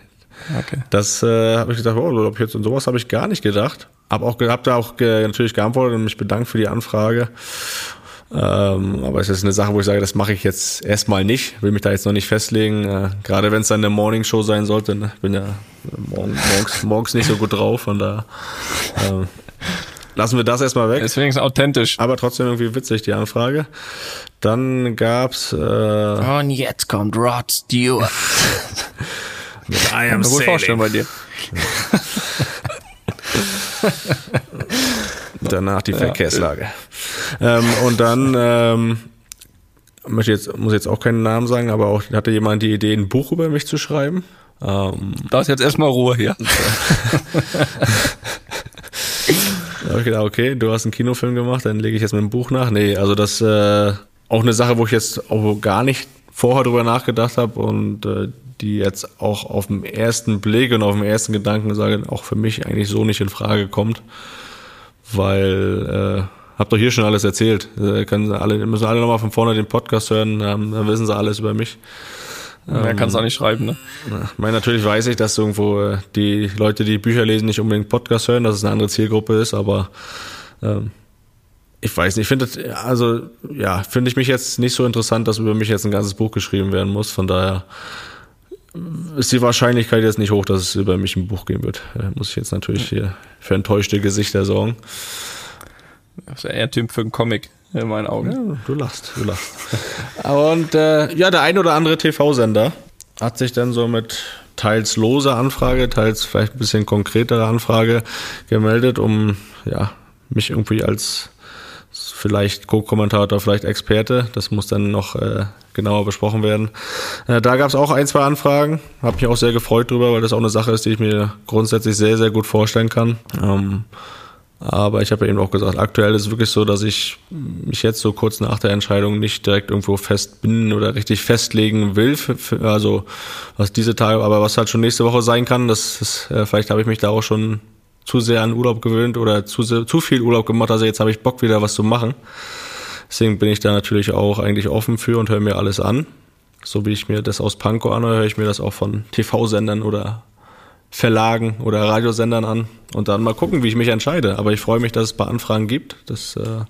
okay. Das äh, habe ich gedacht, oh, ob ich jetzt und sowas habe ich gar nicht gedacht. Hab auch hab da auch ge natürlich geantwortet und mich bedankt für die Anfrage. Ähm, aber es ist eine Sache, wo ich sage, das mache ich jetzt erstmal nicht, will mich da jetzt noch nicht festlegen. Äh, gerade wenn es dann eine Morning Show sein sollte, ne? bin ja morgen, morgens, morgens nicht so gut drauf, von da äh, lassen wir das erstmal weg. Deswegen ist es authentisch. Aber trotzdem irgendwie witzig die Anfrage. Dann gab's äh, Und jetzt kommt Rod Stewart. I Kann mir gut vorstellen bei dir. danach die Verkehrslage. Ähm, und dann ähm, möchte jetzt, muss jetzt auch keinen Namen sagen, aber auch hatte jemand die Idee, ein Buch über mich zu schreiben. Ähm, Da ist jetzt erstmal Ruhe hier. da habe ich gedacht, okay, du hast einen Kinofilm gemacht, dann lege ich jetzt mit einem Buch nach. Nee, also das äh, auch eine Sache, wo ich jetzt auch gar nicht vorher drüber nachgedacht habe und äh, die jetzt auch auf den ersten Blick und auf den ersten Gedanken sage, auch für mich eigentlich so nicht in Frage kommt, weil äh, hab doch hier schon alles erzählt. Äh, können sie alle, müssen alle nochmal von vorne den Podcast hören, ähm, dann wissen sie alles über mich. Mehr kannst du auch nicht schreiben, ne? Ich meine, natürlich weiß ich, dass irgendwo äh, die Leute, die Bücher lesen, nicht unbedingt Podcast hören, dass es eine andere Zielgruppe ist, aber ähm, ich weiß nicht, ich finde, also ja, finde ich mich jetzt nicht so interessant, dass über mich jetzt ein ganzes Buch geschrieben werden muss. Von daher ist die Wahrscheinlichkeit jetzt nicht hoch, dass es über mich ein Buch geben wird. Äh, muss ich jetzt natürlich hier für enttäuschte Gesichter sorgen. Das ist eher Typ für einen Comic, in meinen Augen. Ja, du lachst, du lachst. Und äh, ja, der ein oder andere TV-Sender hat sich dann so mit teils loser Anfrage, teils vielleicht ein bisschen konkretere Anfrage gemeldet, um ja mich irgendwie als vielleicht Co-Kommentator, vielleicht Experte, das muss dann noch äh, genauer besprochen werden. Äh, da gab es auch ein, zwei Anfragen, habe mich auch sehr gefreut drüber, weil das auch eine Sache ist, die ich mir grundsätzlich sehr, sehr gut vorstellen kann. Ähm, aber ich habe ja eben auch gesagt, aktuell ist es wirklich so, dass ich mich jetzt so kurz nach der Entscheidung nicht direkt irgendwo fest bin oder richtig festlegen will. Also was diese Tage, aber was halt schon nächste Woche sein kann, das ist, äh, vielleicht habe ich mich da auch schon zu sehr an Urlaub gewöhnt oder zu, zu viel Urlaub gemacht. Also jetzt habe ich Bock wieder was zu machen. Deswegen bin ich da natürlich auch eigentlich offen für und höre mir alles an. So wie ich mir das aus Pankow anhöre, höre ich mir das auch von TV-Sendern oder Verlagen oder Radiosendern an und dann mal gucken, wie ich mich entscheide. Aber ich freue mich, dass es ein paar Anfragen gibt. Das äh,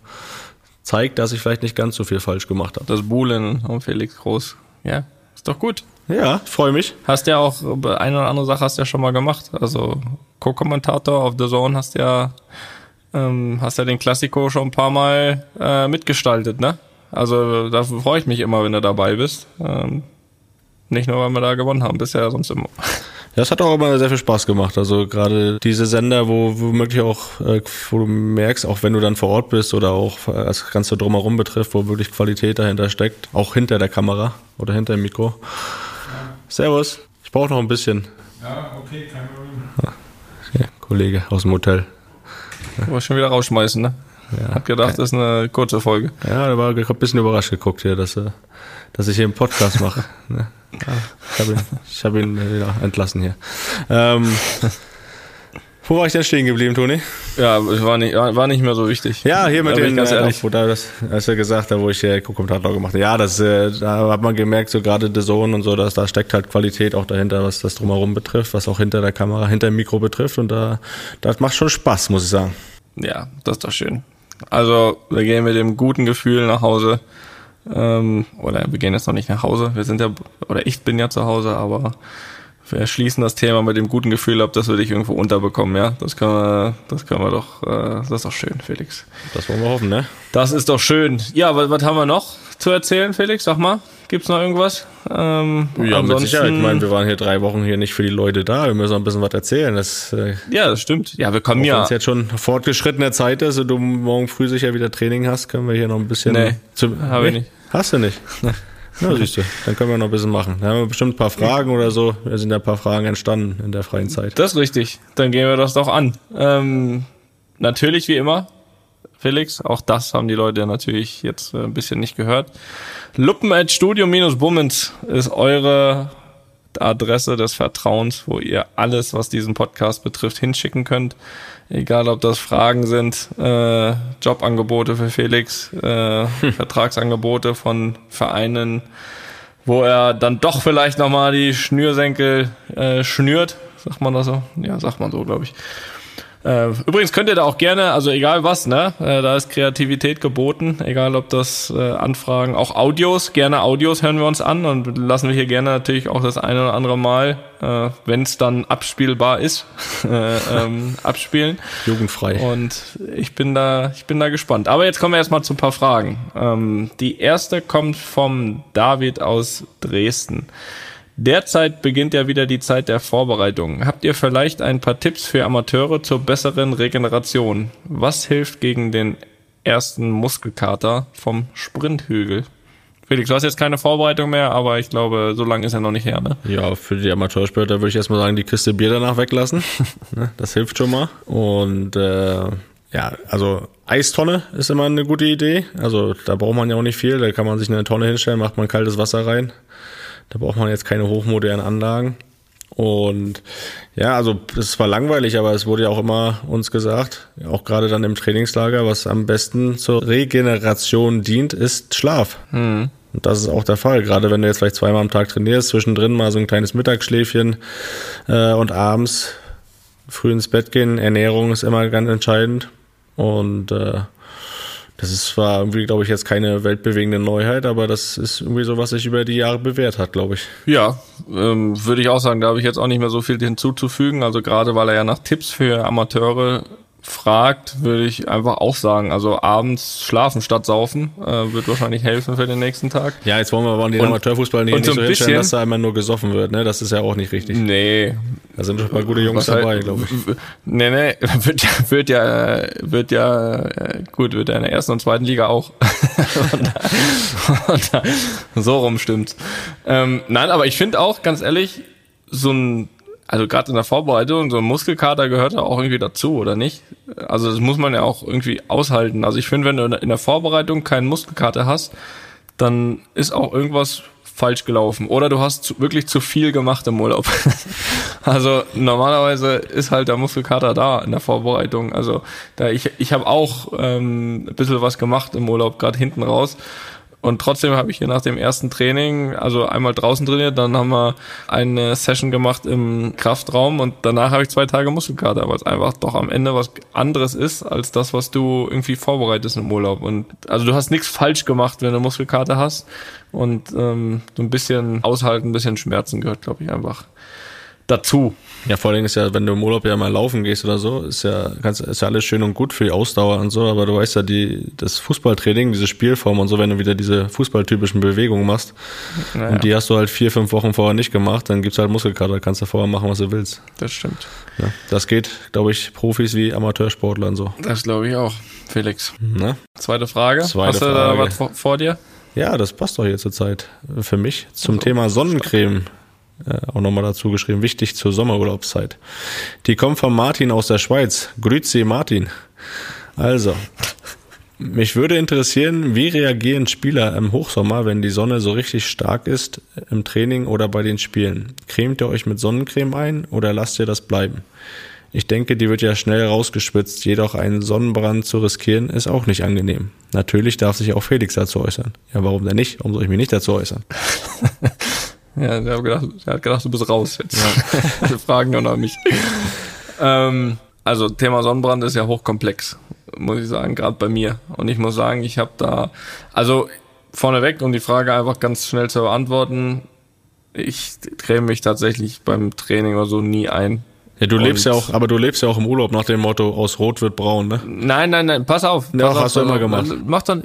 zeigt, dass ich vielleicht nicht ganz so viel falsch gemacht habe. Das Buhlen und Felix Groß. Ja, ist doch gut. Ja, freue mich. Hast ja auch, eine oder andere Sache hast du ja schon mal gemacht. Also Co-Kommentator auf The Zone hast ja, ähm, hast ja den Klassiko schon ein paar Mal äh, mitgestaltet, ne? Also da freue ich mich immer, wenn du dabei bist. Ähm, nicht nur, weil wir da gewonnen haben, bisher sonst immer. Das hat auch immer sehr viel Spaß gemacht. Also gerade diese Sender, wo womöglich auch, äh, wo du merkst, auch wenn du dann vor Ort bist oder auch äh, das Ganze drumherum betrifft, wo wirklich Qualität dahinter steckt, auch hinter der Kamera oder hinter dem Mikro. Servus, ich brauche noch ein bisschen. Ja, okay, kein Problem. Ja, Kollege aus dem Hotel. Wollte schon wieder rausschmeißen, ne? Ja. Hab gedacht, das ist eine kurze Folge. Ja, der war ein bisschen überrascht geguckt hier, dass, äh, dass ich hier einen Podcast mache. Ne? Ja, ich habe ihn, ich hab ihn äh, ja, entlassen hier. Ähm, wo war ich denn stehen geblieben, Toni? Ja, war nicht, war nicht mehr so wichtig. Ja, hier mit ich ganz äh, ehrlich. wo da das, hast du gesagt, da wo ich äh, Kommentator gemacht habe. Ja, das, äh, da hat man gemerkt, so gerade The Zone und so, dass da steckt halt Qualität auch dahinter, was das drumherum betrifft, was auch hinter der Kamera, hinter dem Mikro betrifft und da, das macht schon Spaß, muss ich sagen. Ja, das ist doch schön. Also, wir gehen mit dem guten Gefühl nach Hause. Ähm, oder wir gehen jetzt noch nicht nach Hause. Wir sind ja, oder ich bin ja zu Hause, aber wir schließen das Thema mit dem guten Gefühl ab, dass wir dich irgendwo unterbekommen, ja. Das können wir, das können wir doch, äh, das ist doch schön, Felix. Das wollen wir hoffen, ne? Das ist doch schön. Ja, was, was haben wir noch zu erzählen, Felix? Sag mal, gibt's noch irgendwas? Ähm, Ja, mit Sicherheit. Ich meine, wir waren hier drei Wochen hier nicht für die Leute da. Wir müssen noch ein bisschen was erzählen. Das, äh, ja, das stimmt. Ja, wir kommen Wenn ja. es jetzt schon fortgeschrittene Zeit ist und du morgen früh sicher wieder Training hast, können wir hier noch ein bisschen. Nee, zum, hab ich nicht. Hast du nicht? Na, siehst du, dann können wir noch ein bisschen machen. Da haben wir bestimmt ein paar Fragen oder so. Da sind ja ein paar Fragen entstanden in der freien Zeit. Das ist richtig. Dann gehen wir das doch an. Ähm, natürlich wie immer, Felix, auch das haben die Leute natürlich jetzt äh, ein bisschen nicht gehört. Luppen at Studio-Bummens ist eure Adresse des Vertrauens, wo ihr alles, was diesen Podcast betrifft, hinschicken könnt. Egal, ob das Fragen sind, äh, Jobangebote für Felix, äh, hm. Vertragsangebote von Vereinen, wo er dann doch vielleicht nochmal die Schnürsenkel äh, schnürt. Sagt man das so? Ja, sagt man so, glaube ich. Äh, übrigens könnt ihr da auch gerne, also egal was, ne, äh, da ist Kreativität geboten, egal ob das äh, Anfragen, auch Audios, gerne Audios hören wir uns an und lassen wir hier gerne natürlich auch das eine oder andere Mal, äh, wenn es dann abspielbar ist, äh, ähm, abspielen. Jugendfrei. Und ich bin da, ich bin da gespannt. Aber jetzt kommen wir erstmal zu ein paar Fragen. Ähm, die erste kommt vom David aus Dresden. Derzeit beginnt ja wieder die Zeit der Vorbereitung. Habt ihr vielleicht ein paar Tipps für Amateure zur besseren Regeneration? Was hilft gegen den ersten Muskelkater vom Sprinthügel? Felix, du hast jetzt keine Vorbereitung mehr, aber ich glaube, so lange ist er noch nicht her, ne? Ja, für die Amateursportler würde ich erstmal sagen, die Kiste Bier danach weglassen. Ne, das hilft schon mal. Und äh, ja, also Eistonne ist immer eine gute Idee. Also da braucht man ja auch nicht viel. Da kann man sich eine Tonne hinstellen, macht man kaltes Wasser rein. Da braucht man jetzt keine hochmodernen Anlagen. Und ja, also es war langweilig, aber es wurde ja auch immer uns gesagt, auch gerade dann im Trainingslager, was am besten zur Regeneration dient, ist Schlaf. Mhm. Und das ist auch der Fall. Gerade wenn du jetzt vielleicht zweimal am Tag trainierst, zwischendrin mal so ein kleines Mittagsschläfchen äh, und abends früh ins Bett gehen. Ernährung ist immer ganz entscheidend. Und äh, das ist zwar irgendwie, glaube ich, jetzt keine weltbewegende Neuheit, aber das ist irgendwie so, was sich über die Jahre bewährt hat, glaube ich. Ja, ähm, würde ich auch sagen, da habe ich jetzt auch nicht mehr so viel hinzuzufügen. Also gerade weil er ja nach Tipps für Amateure fragt, würde ich einfach auch sagen, also abends schlafen statt saufen äh, wird wahrscheinlich helfen für den nächsten Tag. Ja, jetzt wollen wir aber den Amateurfußball nicht, so, so hinstellen, dass da immer nur gesoffen wird, ne? Das ist ja auch nicht richtig. Nee. Da sind schon mal gute Jungs halt, dabei, glaube ich. Nee, nee, wird ja, wird ja, wird ja, äh, gut, wird ja in der ersten und zweiten Liga auch. und da, und da, so rum stimmt's. Ähm, nein, aber ich finde auch, ganz ehrlich, so ein also gerade in der Vorbereitung, so ein Muskelkater gehört da auch irgendwie dazu, oder nicht? Also das muss man ja auch irgendwie aushalten. Also ich finde, wenn du in der Vorbereitung keinen Muskelkater hast, dann ist auch irgendwas falsch gelaufen. Oder du hast zu, wirklich zu viel gemacht im Urlaub. also normalerweise ist halt der Muskelkater da in der Vorbereitung. Also da ich, ich habe auch ähm, ein bisschen was gemacht im Urlaub, gerade hinten raus. Und trotzdem habe ich hier nach dem ersten Training, also einmal draußen trainiert, dann haben wir eine Session gemacht im Kraftraum und danach habe ich zwei Tage Muskelkater, weil es einfach doch am Ende was anderes ist als das, was du irgendwie vorbereitest im Urlaub. Und also du hast nichts falsch gemacht, wenn du Muskelkater hast. Und ähm, so ein bisschen aushalten, ein bisschen Schmerzen gehört, glaube ich, einfach dazu. Ja, vor allem ist ja, wenn du im Urlaub ja mal laufen gehst oder so, ist ja, ganz, ist ja alles schön und gut für die Ausdauer und so, aber du weißt ja, die, das Fußballtraining, diese Spielform und so, wenn du wieder diese fußballtypischen Bewegungen machst naja. und die hast du halt vier, fünf Wochen vorher nicht gemacht, dann gibt's halt Muskelkater, kannst du vorher machen, was du willst. Das stimmt. Ja, das geht, glaube ich, Profis wie Amateursportler und so. Das glaube ich auch, Felix. Na? Zweite Frage. Zweite hast du Frage. da was vor, vor dir? Ja, das passt doch hier zur Zeit für mich. Zum also, Thema Sonnencreme äh, auch nochmal dazu geschrieben, wichtig zur Sommerurlaubszeit. Die kommt von Martin aus der Schweiz. Grüezi Martin. Also, mich würde interessieren, wie reagieren Spieler im Hochsommer, wenn die Sonne so richtig stark ist im Training oder bei den Spielen? Cremt ihr euch mit Sonnencreme ein oder lasst ihr das bleiben? Ich denke, die wird ja schnell rausgeschwitzt, jedoch einen Sonnenbrand zu riskieren ist auch nicht angenehm. Natürlich darf sich auch Felix dazu äußern. Ja, warum denn nicht? Warum soll ich mich nicht dazu äußern? Ja, der hat gedacht, der hat gedacht du bist raus jetzt. Ja. Wir fragen nur noch mich. ähm, also Thema Sonnenbrand ist ja hochkomplex, muss ich sagen, gerade bei mir. Und ich muss sagen, ich habe da, also vorneweg, um die Frage einfach ganz schnell zu beantworten, ich creme mich tatsächlich beim Training oder so nie ein. Ja, du lebst ja auch, aber du lebst ja auch im Urlaub nach dem Motto, aus Rot wird braun, ne? Nein, nein, nein, pass auf. Ja, pass hast auf, du immer gemacht. Mach dann,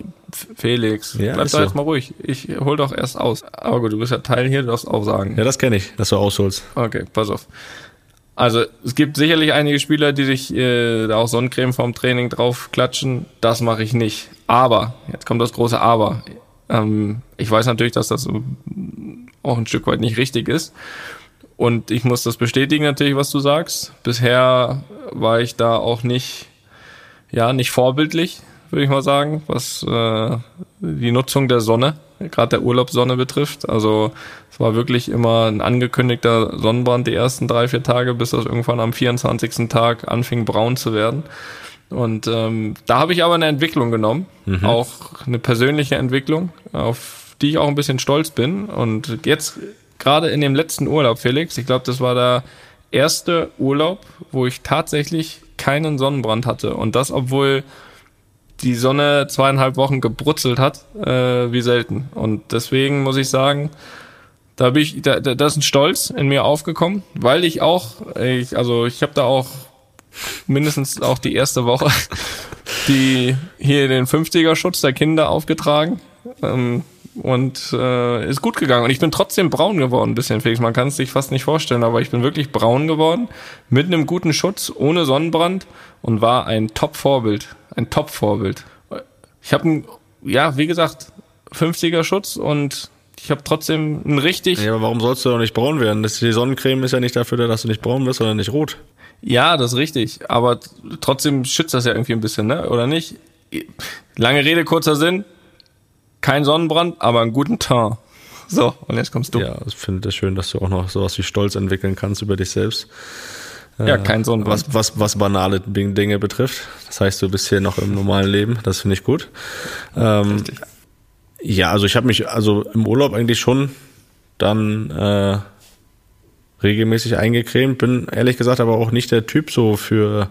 Felix, ja, bleib doch so. jetzt mal ruhig. Ich hol doch erst aus. Aber gut, du bist ja Teil hier, du darfst auch sagen. Ja, das kenne ich, dass du ausholst. Okay, pass auf. Also, es gibt sicherlich einige Spieler, die sich äh, da auch Sonnencreme vorm Training drauf klatschen. Das mache ich nicht. Aber, jetzt kommt das große Aber. Ähm, ich weiß natürlich, dass das auch ein Stück weit nicht richtig ist. Und ich muss das bestätigen natürlich, was du sagst. Bisher war ich da auch nicht, ja, nicht vorbildlich, würde ich mal sagen, was äh, die Nutzung der Sonne, gerade der Urlaubssonne betrifft. Also es war wirklich immer ein angekündigter Sonnenbrand die ersten drei, vier Tage, bis das irgendwann am 24. Tag anfing braun zu werden. Und ähm, da habe ich aber eine Entwicklung genommen, mhm. auch eine persönliche Entwicklung, auf die ich auch ein bisschen stolz bin. Und jetzt gerade in dem letzten Urlaub, Felix, ich glaube, das war der erste Urlaub, wo ich tatsächlich keinen Sonnenbrand hatte. Und das, obwohl die Sonne zweieinhalb Wochen gebrutzelt hat, äh, wie selten. Und deswegen muss ich sagen, da bin ich, da, da ist ein Stolz in mir aufgekommen, weil ich auch, ich, also ich habe da auch mindestens auch die erste Woche die hier den 50er Schutz der Kinder aufgetragen. Ähm, und äh, ist gut gegangen. Und ich bin trotzdem braun geworden, ein bisschen, Felix. Man kann es sich fast nicht vorstellen, aber ich bin wirklich braun geworden, mit einem guten Schutz, ohne Sonnenbrand und war ein Top-Vorbild. Ein Top-Vorbild. Ich habe ja, wie gesagt, 50er Schutz und ich habe trotzdem ein richtig. Ja, aber warum sollst du doch nicht braun werden? Das, die Sonnencreme ist ja nicht dafür da, dass du nicht braun wirst, sondern nicht rot. Ja, das ist richtig. Aber trotzdem schützt das ja irgendwie ein bisschen, ne? Oder nicht? Lange Rede, kurzer Sinn kein Sonnenbrand, aber einen guten Teint. So, und jetzt kommst du. Ja, ich finde es schön, dass du auch noch sowas wie Stolz entwickeln kannst über dich selbst. Ja, kein Sonnenbrand. Was, was, was banale Dinge betrifft. Das heißt, du bist hier noch im normalen Leben. Das finde ich gut. Ähm, Richtig. Ja, also ich habe mich also im Urlaub eigentlich schon dann äh, regelmäßig eingecremt. Bin ehrlich gesagt aber auch nicht der Typ so für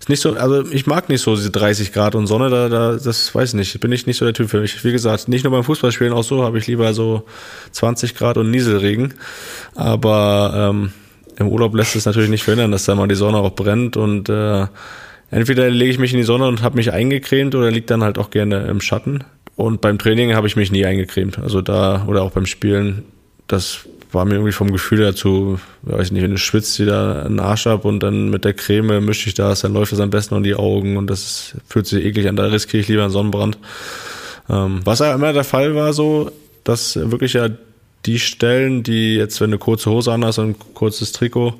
ist nicht so, also ich mag nicht so diese 30 Grad und Sonne, da, da das weiß ich nicht, bin ich nicht so der Typ für mich. Wie gesagt, nicht nur beim Fußballspielen, auch so habe ich lieber so 20 Grad und Nieselregen. Aber ähm, im Urlaub lässt es natürlich nicht verhindern, dass da mal die Sonne auch brennt und äh, entweder lege ich mich in die Sonne und habe mich eingecremt oder liegt dann halt auch gerne im Schatten. Und beim Training habe ich mich nie eingecremt. Also da, oder auch beim Spielen, das war mir irgendwie vom Gefühl dazu, weiß nicht, wenn du schwitzt wieder einen Arsch ab und dann mit der Creme mische ich das, dann läuft es am besten um die Augen und das fühlt sich eklig an, da riskiere ich lieber einen Sonnenbrand. Ähm, was ja immer der Fall war so, dass wirklich ja die Stellen, die jetzt, wenn du kurze Hose an hast und ein kurzes Trikot,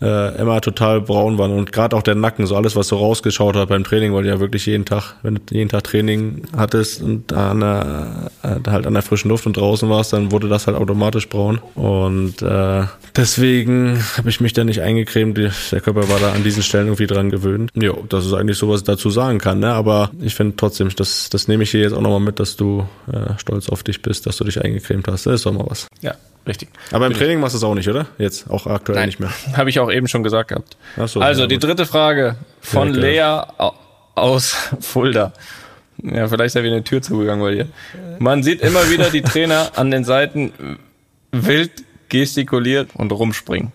äh, immer total braun waren und gerade auch der Nacken, so alles, was so rausgeschaut hat beim Training, weil du ja wirklich jeden Tag, wenn du jeden Tag Training hattest und an der, äh, halt an der frischen Luft und draußen warst, dann wurde das halt automatisch braun und äh, deswegen habe ich mich da nicht eingecremt, der Körper war da an diesen Stellen irgendwie dran gewöhnt. Ja, das ist eigentlich so, was ich dazu sagen kann, ne? aber ich finde trotzdem, das, das nehme ich hier jetzt auch nochmal mit, dass du äh, stolz auf dich bist, dass du dich eingecremt hast, das ist doch mal was. Ja, Richtig. Aber im Training machst du es auch nicht, oder? Jetzt, auch aktuell Nein, nicht mehr. Habe ich auch eben schon gesagt gehabt. Ach so, also, ja, die dritte Frage von ja, Lea aus Fulda. Ja, vielleicht ist ja wieder eine Tür zugegangen bei dir. Man sieht immer wieder die Trainer an den Seiten wild gestikuliert und rumspringen.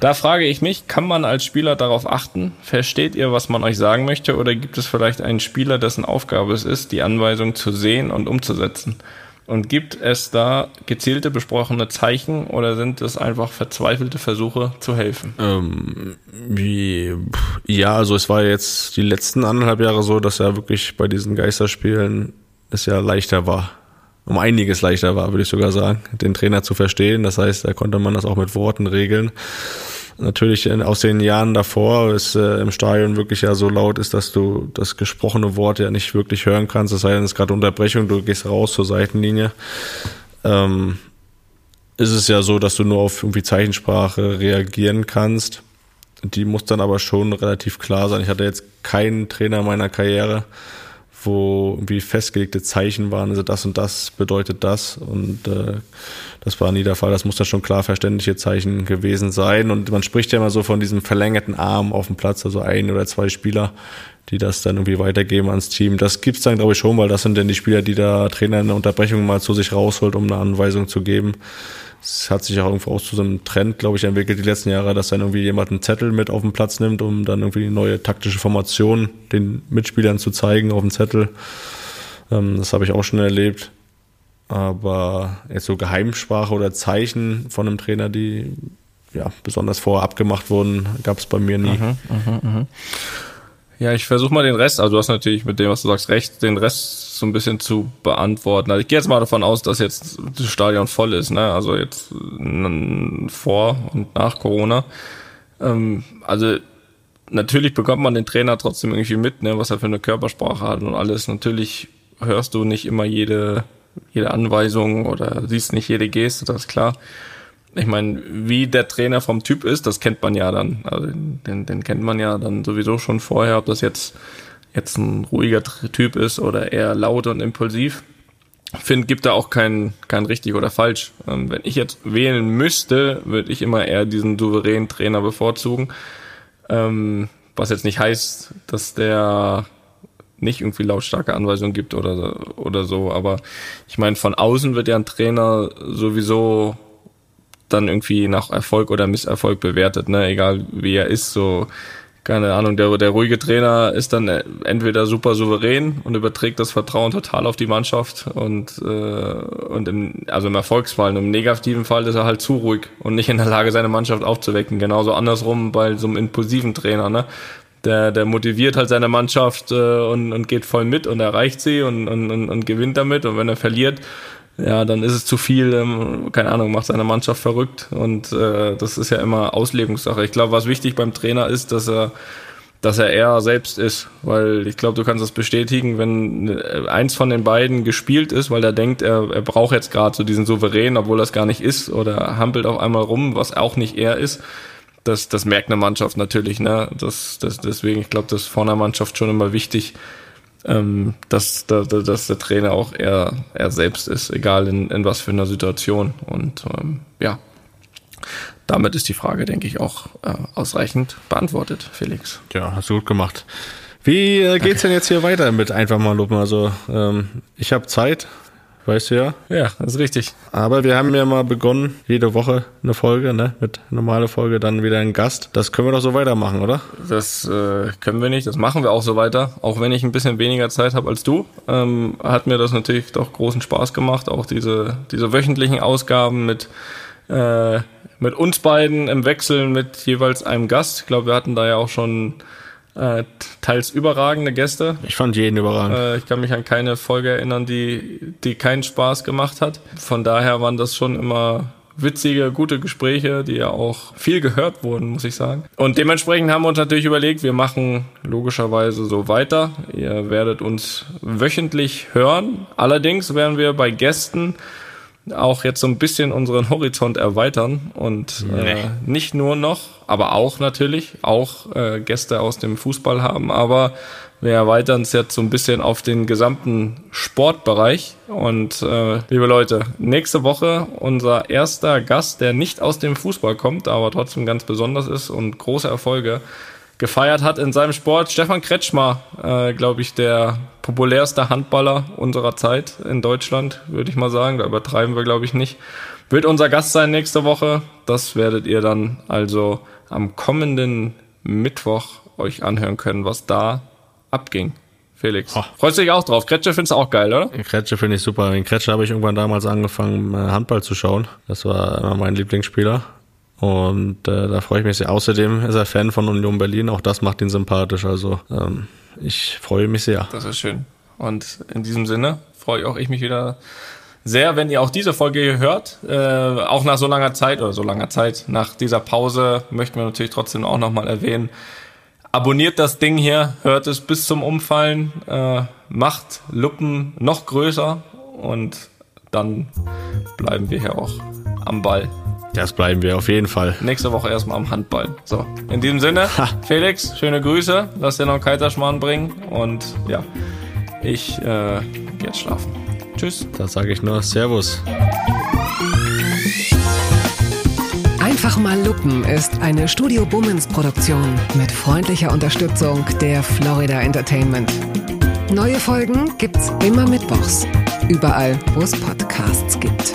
Da frage ich mich, kann man als Spieler darauf achten? Versteht ihr, was man euch sagen möchte? Oder gibt es vielleicht einen Spieler, dessen Aufgabe es ist, die Anweisung zu sehen und umzusetzen? Und gibt es da gezielte besprochene Zeichen oder sind es einfach verzweifelte Versuche zu helfen? Ähm, wie, ja, also es war jetzt die letzten anderthalb Jahre so, dass ja wirklich bei diesen Geisterspielen es ja leichter war. Um einiges leichter war, würde ich sogar sagen, den Trainer zu verstehen. Das heißt, da konnte man das auch mit Worten regeln natürlich aus den Jahren davor es äh, im Stadion wirklich ja so laut ist, dass du das gesprochene Wort ja nicht wirklich hören kannst. Sei denn, es ist gerade Unterbrechung, du gehst raus zur Seitenlinie. Ähm, ist es ja so, dass du nur auf irgendwie Zeichensprache reagieren kannst. Die muss dann aber schon relativ klar sein. Ich hatte jetzt keinen Trainer meiner Karriere, wo irgendwie festgelegte Zeichen waren, also das und das bedeutet das und äh, das war nie der Fall. Das muss da schon klar verständliche Zeichen gewesen sein und man spricht ja immer so von diesem verlängerten Arm auf dem Platz, also ein oder zwei Spieler, die das dann irgendwie weitergeben ans Team. Das gibt's dann glaube ich schon, weil das sind dann die Spieler, die da Trainer in der Unterbrechung mal zu sich rausholt, um eine Anweisung zu geben. Es hat sich auch irgendwo auch zu so einem Trend, glaube ich, entwickelt die letzten Jahre, dass dann irgendwie jemand einen Zettel mit auf den Platz nimmt, um dann irgendwie die neue taktische Formation den Mitspielern zu zeigen auf dem Zettel. Ähm, das habe ich auch schon erlebt. Aber jetzt so Geheimsprache oder Zeichen von einem Trainer, die ja besonders vorher abgemacht wurden, gab es bei mir nie. Mhm, mh, mh. Ja, ich versuche mal den Rest, also du hast natürlich mit dem, was du sagst, recht, den Rest so ein bisschen zu beantworten. Also ich gehe jetzt mal davon aus, dass jetzt das Stadion voll ist, ne? Also jetzt vor und nach Corona. Ähm, also natürlich bekommt man den Trainer trotzdem irgendwie mit, ne, was er für eine Körpersprache hat und alles. Natürlich hörst du nicht immer jede, jede Anweisung oder siehst nicht jede Geste, das ist klar. Ich meine, wie der Trainer vom Typ ist, das kennt man ja dann. Also den, den kennt man ja dann sowieso schon vorher, ob das jetzt, jetzt ein ruhiger Typ ist oder eher laut und impulsiv. Finde, gibt da auch kein, kein richtig oder falsch. Ähm, wenn ich jetzt wählen müsste, würde ich immer eher diesen souveränen Trainer bevorzugen. Ähm, was jetzt nicht heißt, dass der nicht irgendwie lautstarke Anweisungen gibt oder, oder so. Aber ich meine, von außen wird ja ein Trainer sowieso dann irgendwie nach Erfolg oder Misserfolg bewertet, ne? Egal wie er ist, so keine Ahnung, der, der ruhige Trainer ist dann äh, entweder super souverän und überträgt das Vertrauen total auf die Mannschaft und, äh, und im, also im Erfolgsfall, und im negativen Fall ist er halt zu ruhig und nicht in der Lage, seine Mannschaft aufzuwecken. Genauso andersrum bei so einem impulsiven Trainer, ne? Der, der motiviert halt seine Mannschaft äh, und, und geht voll mit und erreicht sie und, und, und, und gewinnt damit. Und wenn er verliert, ja, dann ist es zu viel, ähm, keine Ahnung, macht seine Mannschaft verrückt. Und äh, das ist ja immer Auslegungssache. Ich glaube, was wichtig beim Trainer ist, dass er dass er er selbst ist, weil ich glaube, du kannst das bestätigen, wenn äh, eins von den beiden gespielt ist, weil er denkt, er, er braucht jetzt gerade so diesen Souverän, obwohl das gar nicht ist, oder hampelt auf einmal rum, was auch nicht er ist. Das, das merkt eine Mannschaft natürlich, ne? Das, das, deswegen, ich glaube, das ist vor einer Mannschaft schon immer wichtig, ähm, dass, dass, dass der Trainer auch er, er selbst ist, egal in, in was für einer Situation. Und ähm, ja, damit ist die Frage, denke ich, auch äh, ausreichend beantwortet, Felix. Ja, hast du gut gemacht. Wie äh, geht's denn jetzt hier weiter mit einfach mal loben? Also ähm, ich habe Zeit, weißt du ja. Ja, das ist richtig. Aber wir haben ja mal begonnen, jede Woche eine Folge, ne? Mit normale Folge, dann wieder ein Gast. Das können wir doch so weitermachen, oder? Das äh, können wir nicht, das machen wir auch so weiter. Auch wenn ich ein bisschen weniger Zeit habe als du, ähm, hat mir das natürlich doch großen Spaß gemacht. Auch diese, diese wöchentlichen Ausgaben mit, äh, mit uns beiden im Wechsel mit jeweils einem Gast. Ich glaube, wir hatten da ja auch schon äh, teils überragende Gäste. Ich fand jeden überragend. Äh, ich kann mich an keine Folge erinnern, die, die keinen Spaß gemacht hat. Von daher waren das schon immer witzige, gute Gespräche, die ja auch viel gehört wurden, muss ich sagen. Und dementsprechend haben wir uns natürlich überlegt, wir machen logischerweise so weiter. Ihr werdet uns wöchentlich hören. Allerdings werden wir bei Gästen auch jetzt so ein bisschen unseren Horizont erweitern und äh, nicht nur noch, aber auch natürlich auch äh, Gäste aus dem Fußball haben, aber wir erweitern es jetzt so ein bisschen auf den gesamten Sportbereich und äh, liebe Leute, nächste Woche unser erster Gast, der nicht aus dem Fußball kommt, aber trotzdem ganz besonders ist und große Erfolge gefeiert hat in seinem Sport. Stefan Kretschmer, äh, glaube ich, der populärste Handballer unserer Zeit in Deutschland, würde ich mal sagen. Da übertreiben wir, glaube ich, nicht. Wird unser Gast sein nächste Woche. Das werdet ihr dann also am kommenden Mittwoch euch anhören können, was da abging. Felix. Oh. Freust du dich auch drauf? Kretsche findest du auch geil, oder? Kretsche finde ich super. Den Kretsche habe ich irgendwann damals angefangen, äh, Handball zu schauen. Das war immer mein Lieblingsspieler. Und äh, da freue ich mich sehr. Außerdem ist er Fan von Union Berlin. Auch das macht ihn sympathisch. Also ähm, ich freue mich sehr. Das ist schön. Und in diesem Sinne freue auch ich mich wieder sehr, wenn ihr auch diese Folge hier hört. Äh, auch nach so langer Zeit oder so langer Zeit, nach dieser Pause möchten wir natürlich trotzdem auch nochmal erwähnen. Abonniert das Ding hier, hört es bis zum Umfallen, äh, macht Luppen noch größer und dann bleiben wir hier auch am Ball. Das bleiben wir auf jeden Fall. Nächste Woche erstmal am Handball. So, in diesem Sinne, Felix, schöne Grüße. Lass dir noch einen Kaiserschmarrn bringen. Und ja, ich äh, geh jetzt schlafen. Tschüss. Da sage ich nur Servus. Einfach mal Lupen ist eine Studio Bummens Produktion mit freundlicher Unterstützung der Florida Entertainment. Neue Folgen gibt's immer mittwochs. Überall, wo es Podcasts gibt.